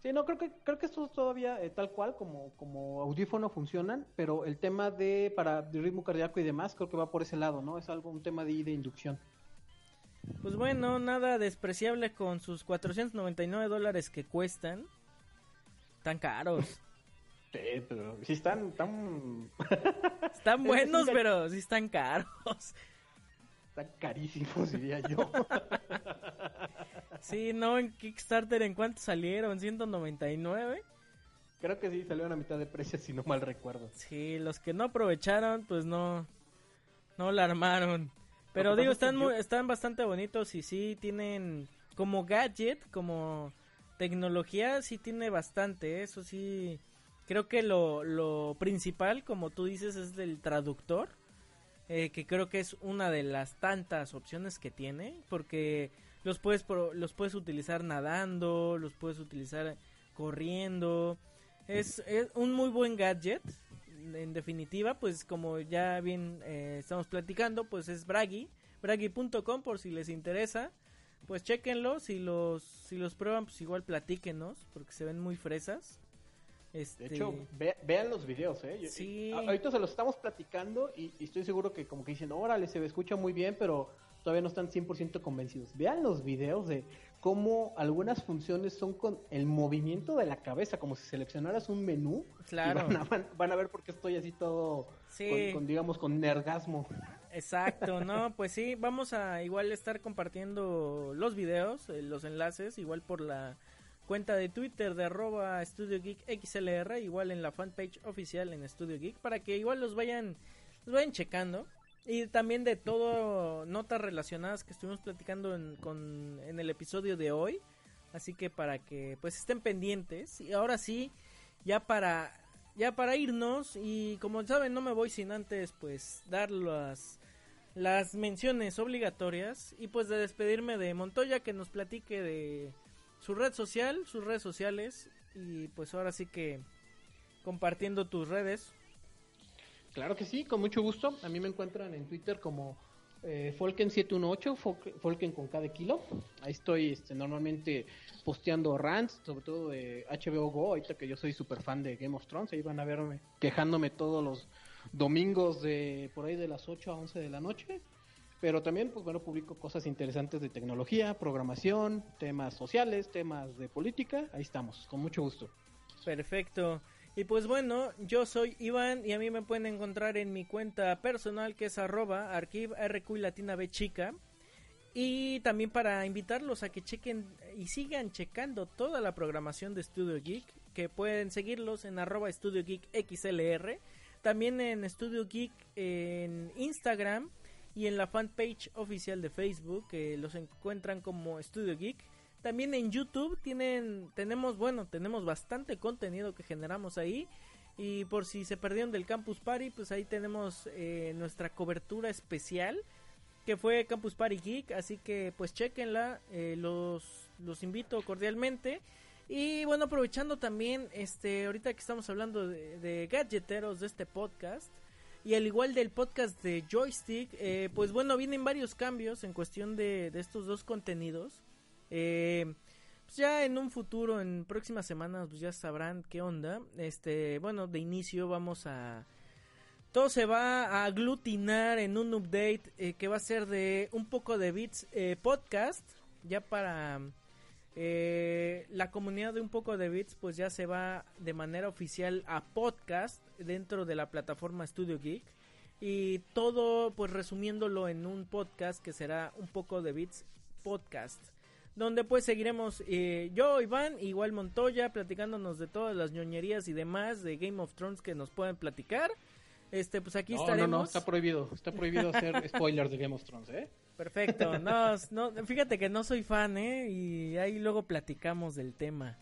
Sí, no, creo que, creo que estos todavía eh, tal cual como, como audífono funcionan, pero el tema de para de ritmo cardíaco y demás creo que va por ese lado, ¿no? Es algo, un tema de, de inducción. Pues bueno, nada despreciable con sus 499 dólares que cuestan. Tan caros. Sí, pero sí están tan, Están buenos, sí, pero sí están caros. tan carísimos, diría yo. Sí, no, en Kickstarter, ¿en cuánto salieron? ¿199? creo que sí salieron a mitad de precio, si no mal recuerdo. Sí, los que no aprovecharon, pues no, no la armaron. Pero digo, están, yo- están bastante bonitos y sí tienen como gadget, como tecnología, sí tiene bastante. Eso sí, creo que lo, lo principal, como tú dices, es del traductor. eh, que creo que es una de las tantas opciones que tiene, porque los puedes pro- los puedes utilizar nadando, los puedes utilizar corriendo. Es, es un muy buen gadget. En definitiva, pues como ya bien eh, estamos platicando, pues es Bragi, bragi.com por si les interesa. Pues chequenlo, si los si los prueban, pues igual platíquenos, porque se ven muy fresas. Este, De hecho, ve- vean los videos, ¿eh? Yo- Sí. Ahorita se los estamos platicando y, y estoy seguro que como que dicen, órale, se escucha muy bien, pero todavía no están 100% convencidos. Vean los videos de cómo algunas funciones son con el movimiento de la cabeza, como si seleccionaras un menú. y Claro. van, a, van- van a ver por qué estoy así todo, Sí. con, con, digamos, con nergasmo. Exacto, no, pues sí, vamos a igual estar compartiendo los videos, eh, los enlaces, igual por la cuenta de Twitter de arroba Studio Geek XLR, igual en la fanpage oficial en Studio Geek, para que igual los vayan, los vayan checando. Y también de todo notas relacionadas que estuvimos platicando en, con, en el episodio de hoy. Así que para que pues estén pendientes. Y ahora sí, ya para ya para irnos y como saben no me voy sin antes pues dar las las menciones obligatorias y pues de despedirme de Montoya que nos platique de su red social, sus redes sociales y pues ahora sí que compartiendo tus redes. Claro que sí, con mucho gusto. A mí me encuentran en Twitter como eh, Folken718, Folk- Folken con cada kilo. Ahí estoy este, normalmente posteando rants, sobre todo de HBO Go, ahorita que yo soy súper fan de Game of Thrones. Ahí van a verme quejándome todos los, domingos de por ahí de las 8 a 11 de la noche. Pero también, pues bueno, publico cosas interesantes de tecnología, programación, temas sociales, temas de política. Ahí estamos, con mucho gusto. Perfecto. Y pues bueno, yo soy Iván y a mí me pueden encontrar en mi cuenta personal que es arroba archive y latina chica. Y también para invitarlos a que chequen y sigan checando toda la programación de Studio Geek, que pueden seguirlos en arroba Studio Geek XLR, también en Studio Geek en Instagram y en la fanpage oficial de Facebook, que los encuentran como Studio Geek. También en YouTube tienen, tenemos, bueno, tenemos bastante contenido que generamos ahí. Y por si se perdieron del Campus Party, pues ahí tenemos eh, nuestra cobertura especial que fue Campus Party Geek. Así que pues chequenla, eh, los, los invito cordialmente. Y bueno, aprovechando también, este, ahorita que estamos hablando de, gadgeteros de este podcast, y al igual del podcast de Joystick, eh, pues bueno, vienen varios cambios en cuestión de, de estos dos contenidos. Eh, pues ya en un futuro, en próximas semanas, pues ya sabrán qué onda. Este, bueno, de inicio vamos a... Todo se va a aglutinar en un update eh, que va a ser de un poco de bits eh, podcast. Ya para la comunidad de un poco de bits, pues ya se va de manera oficial a podcast dentro de la plataforma Studio Geek. Y todo, pues resumiéndolo en un podcast que será un poco de bits podcast donde pues seguiremos eh, yo, Iván, igual Montoya, platicándonos de todas las ñoñerías y demás de Game of Thrones que nos pueden platicar. Este, pues aquí estaremos. No, no, está prohibido, está prohibido hacer spoilers de Game of Thrones, ¿eh? Perfecto, no, no, fíjate que no soy fan, ¿eh? Y ahí luego platicamos del tema.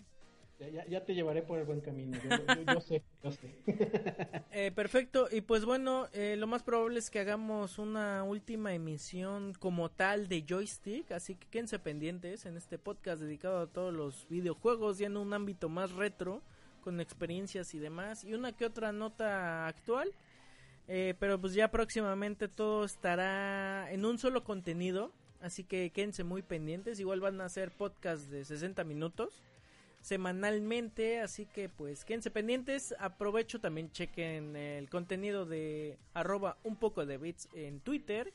Ya, te llevaré por el buen camino, yo, sé, yo sé. Eh, perfecto, y pues bueno, eh, lo más probable es que hagamos una última emisión como tal de joystick, así que quédense pendientes en este podcast dedicado a todos los videojuegos, ya en un ámbito más retro, con experiencias y demás, y una que otra nota actual. Eh, pero pues ya próximamente todo estará en un solo contenido, así que quédense muy pendientes, igual van a ser podcasts de 60 minutos semanalmente, así que pues quédense pendientes, aprovecho también chequen el contenido de arroba un poco de bits en Twitter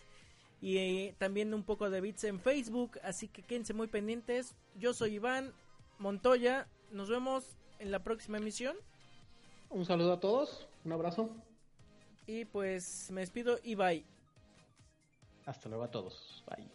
y eh, también un poco de bits en Facebook, así que quédense muy pendientes, yo soy Iván Montoya, nos vemos en la próxima emisión. Un saludo a todos, un abrazo. Y pues me despido y bye. Hasta luego a todos, bye.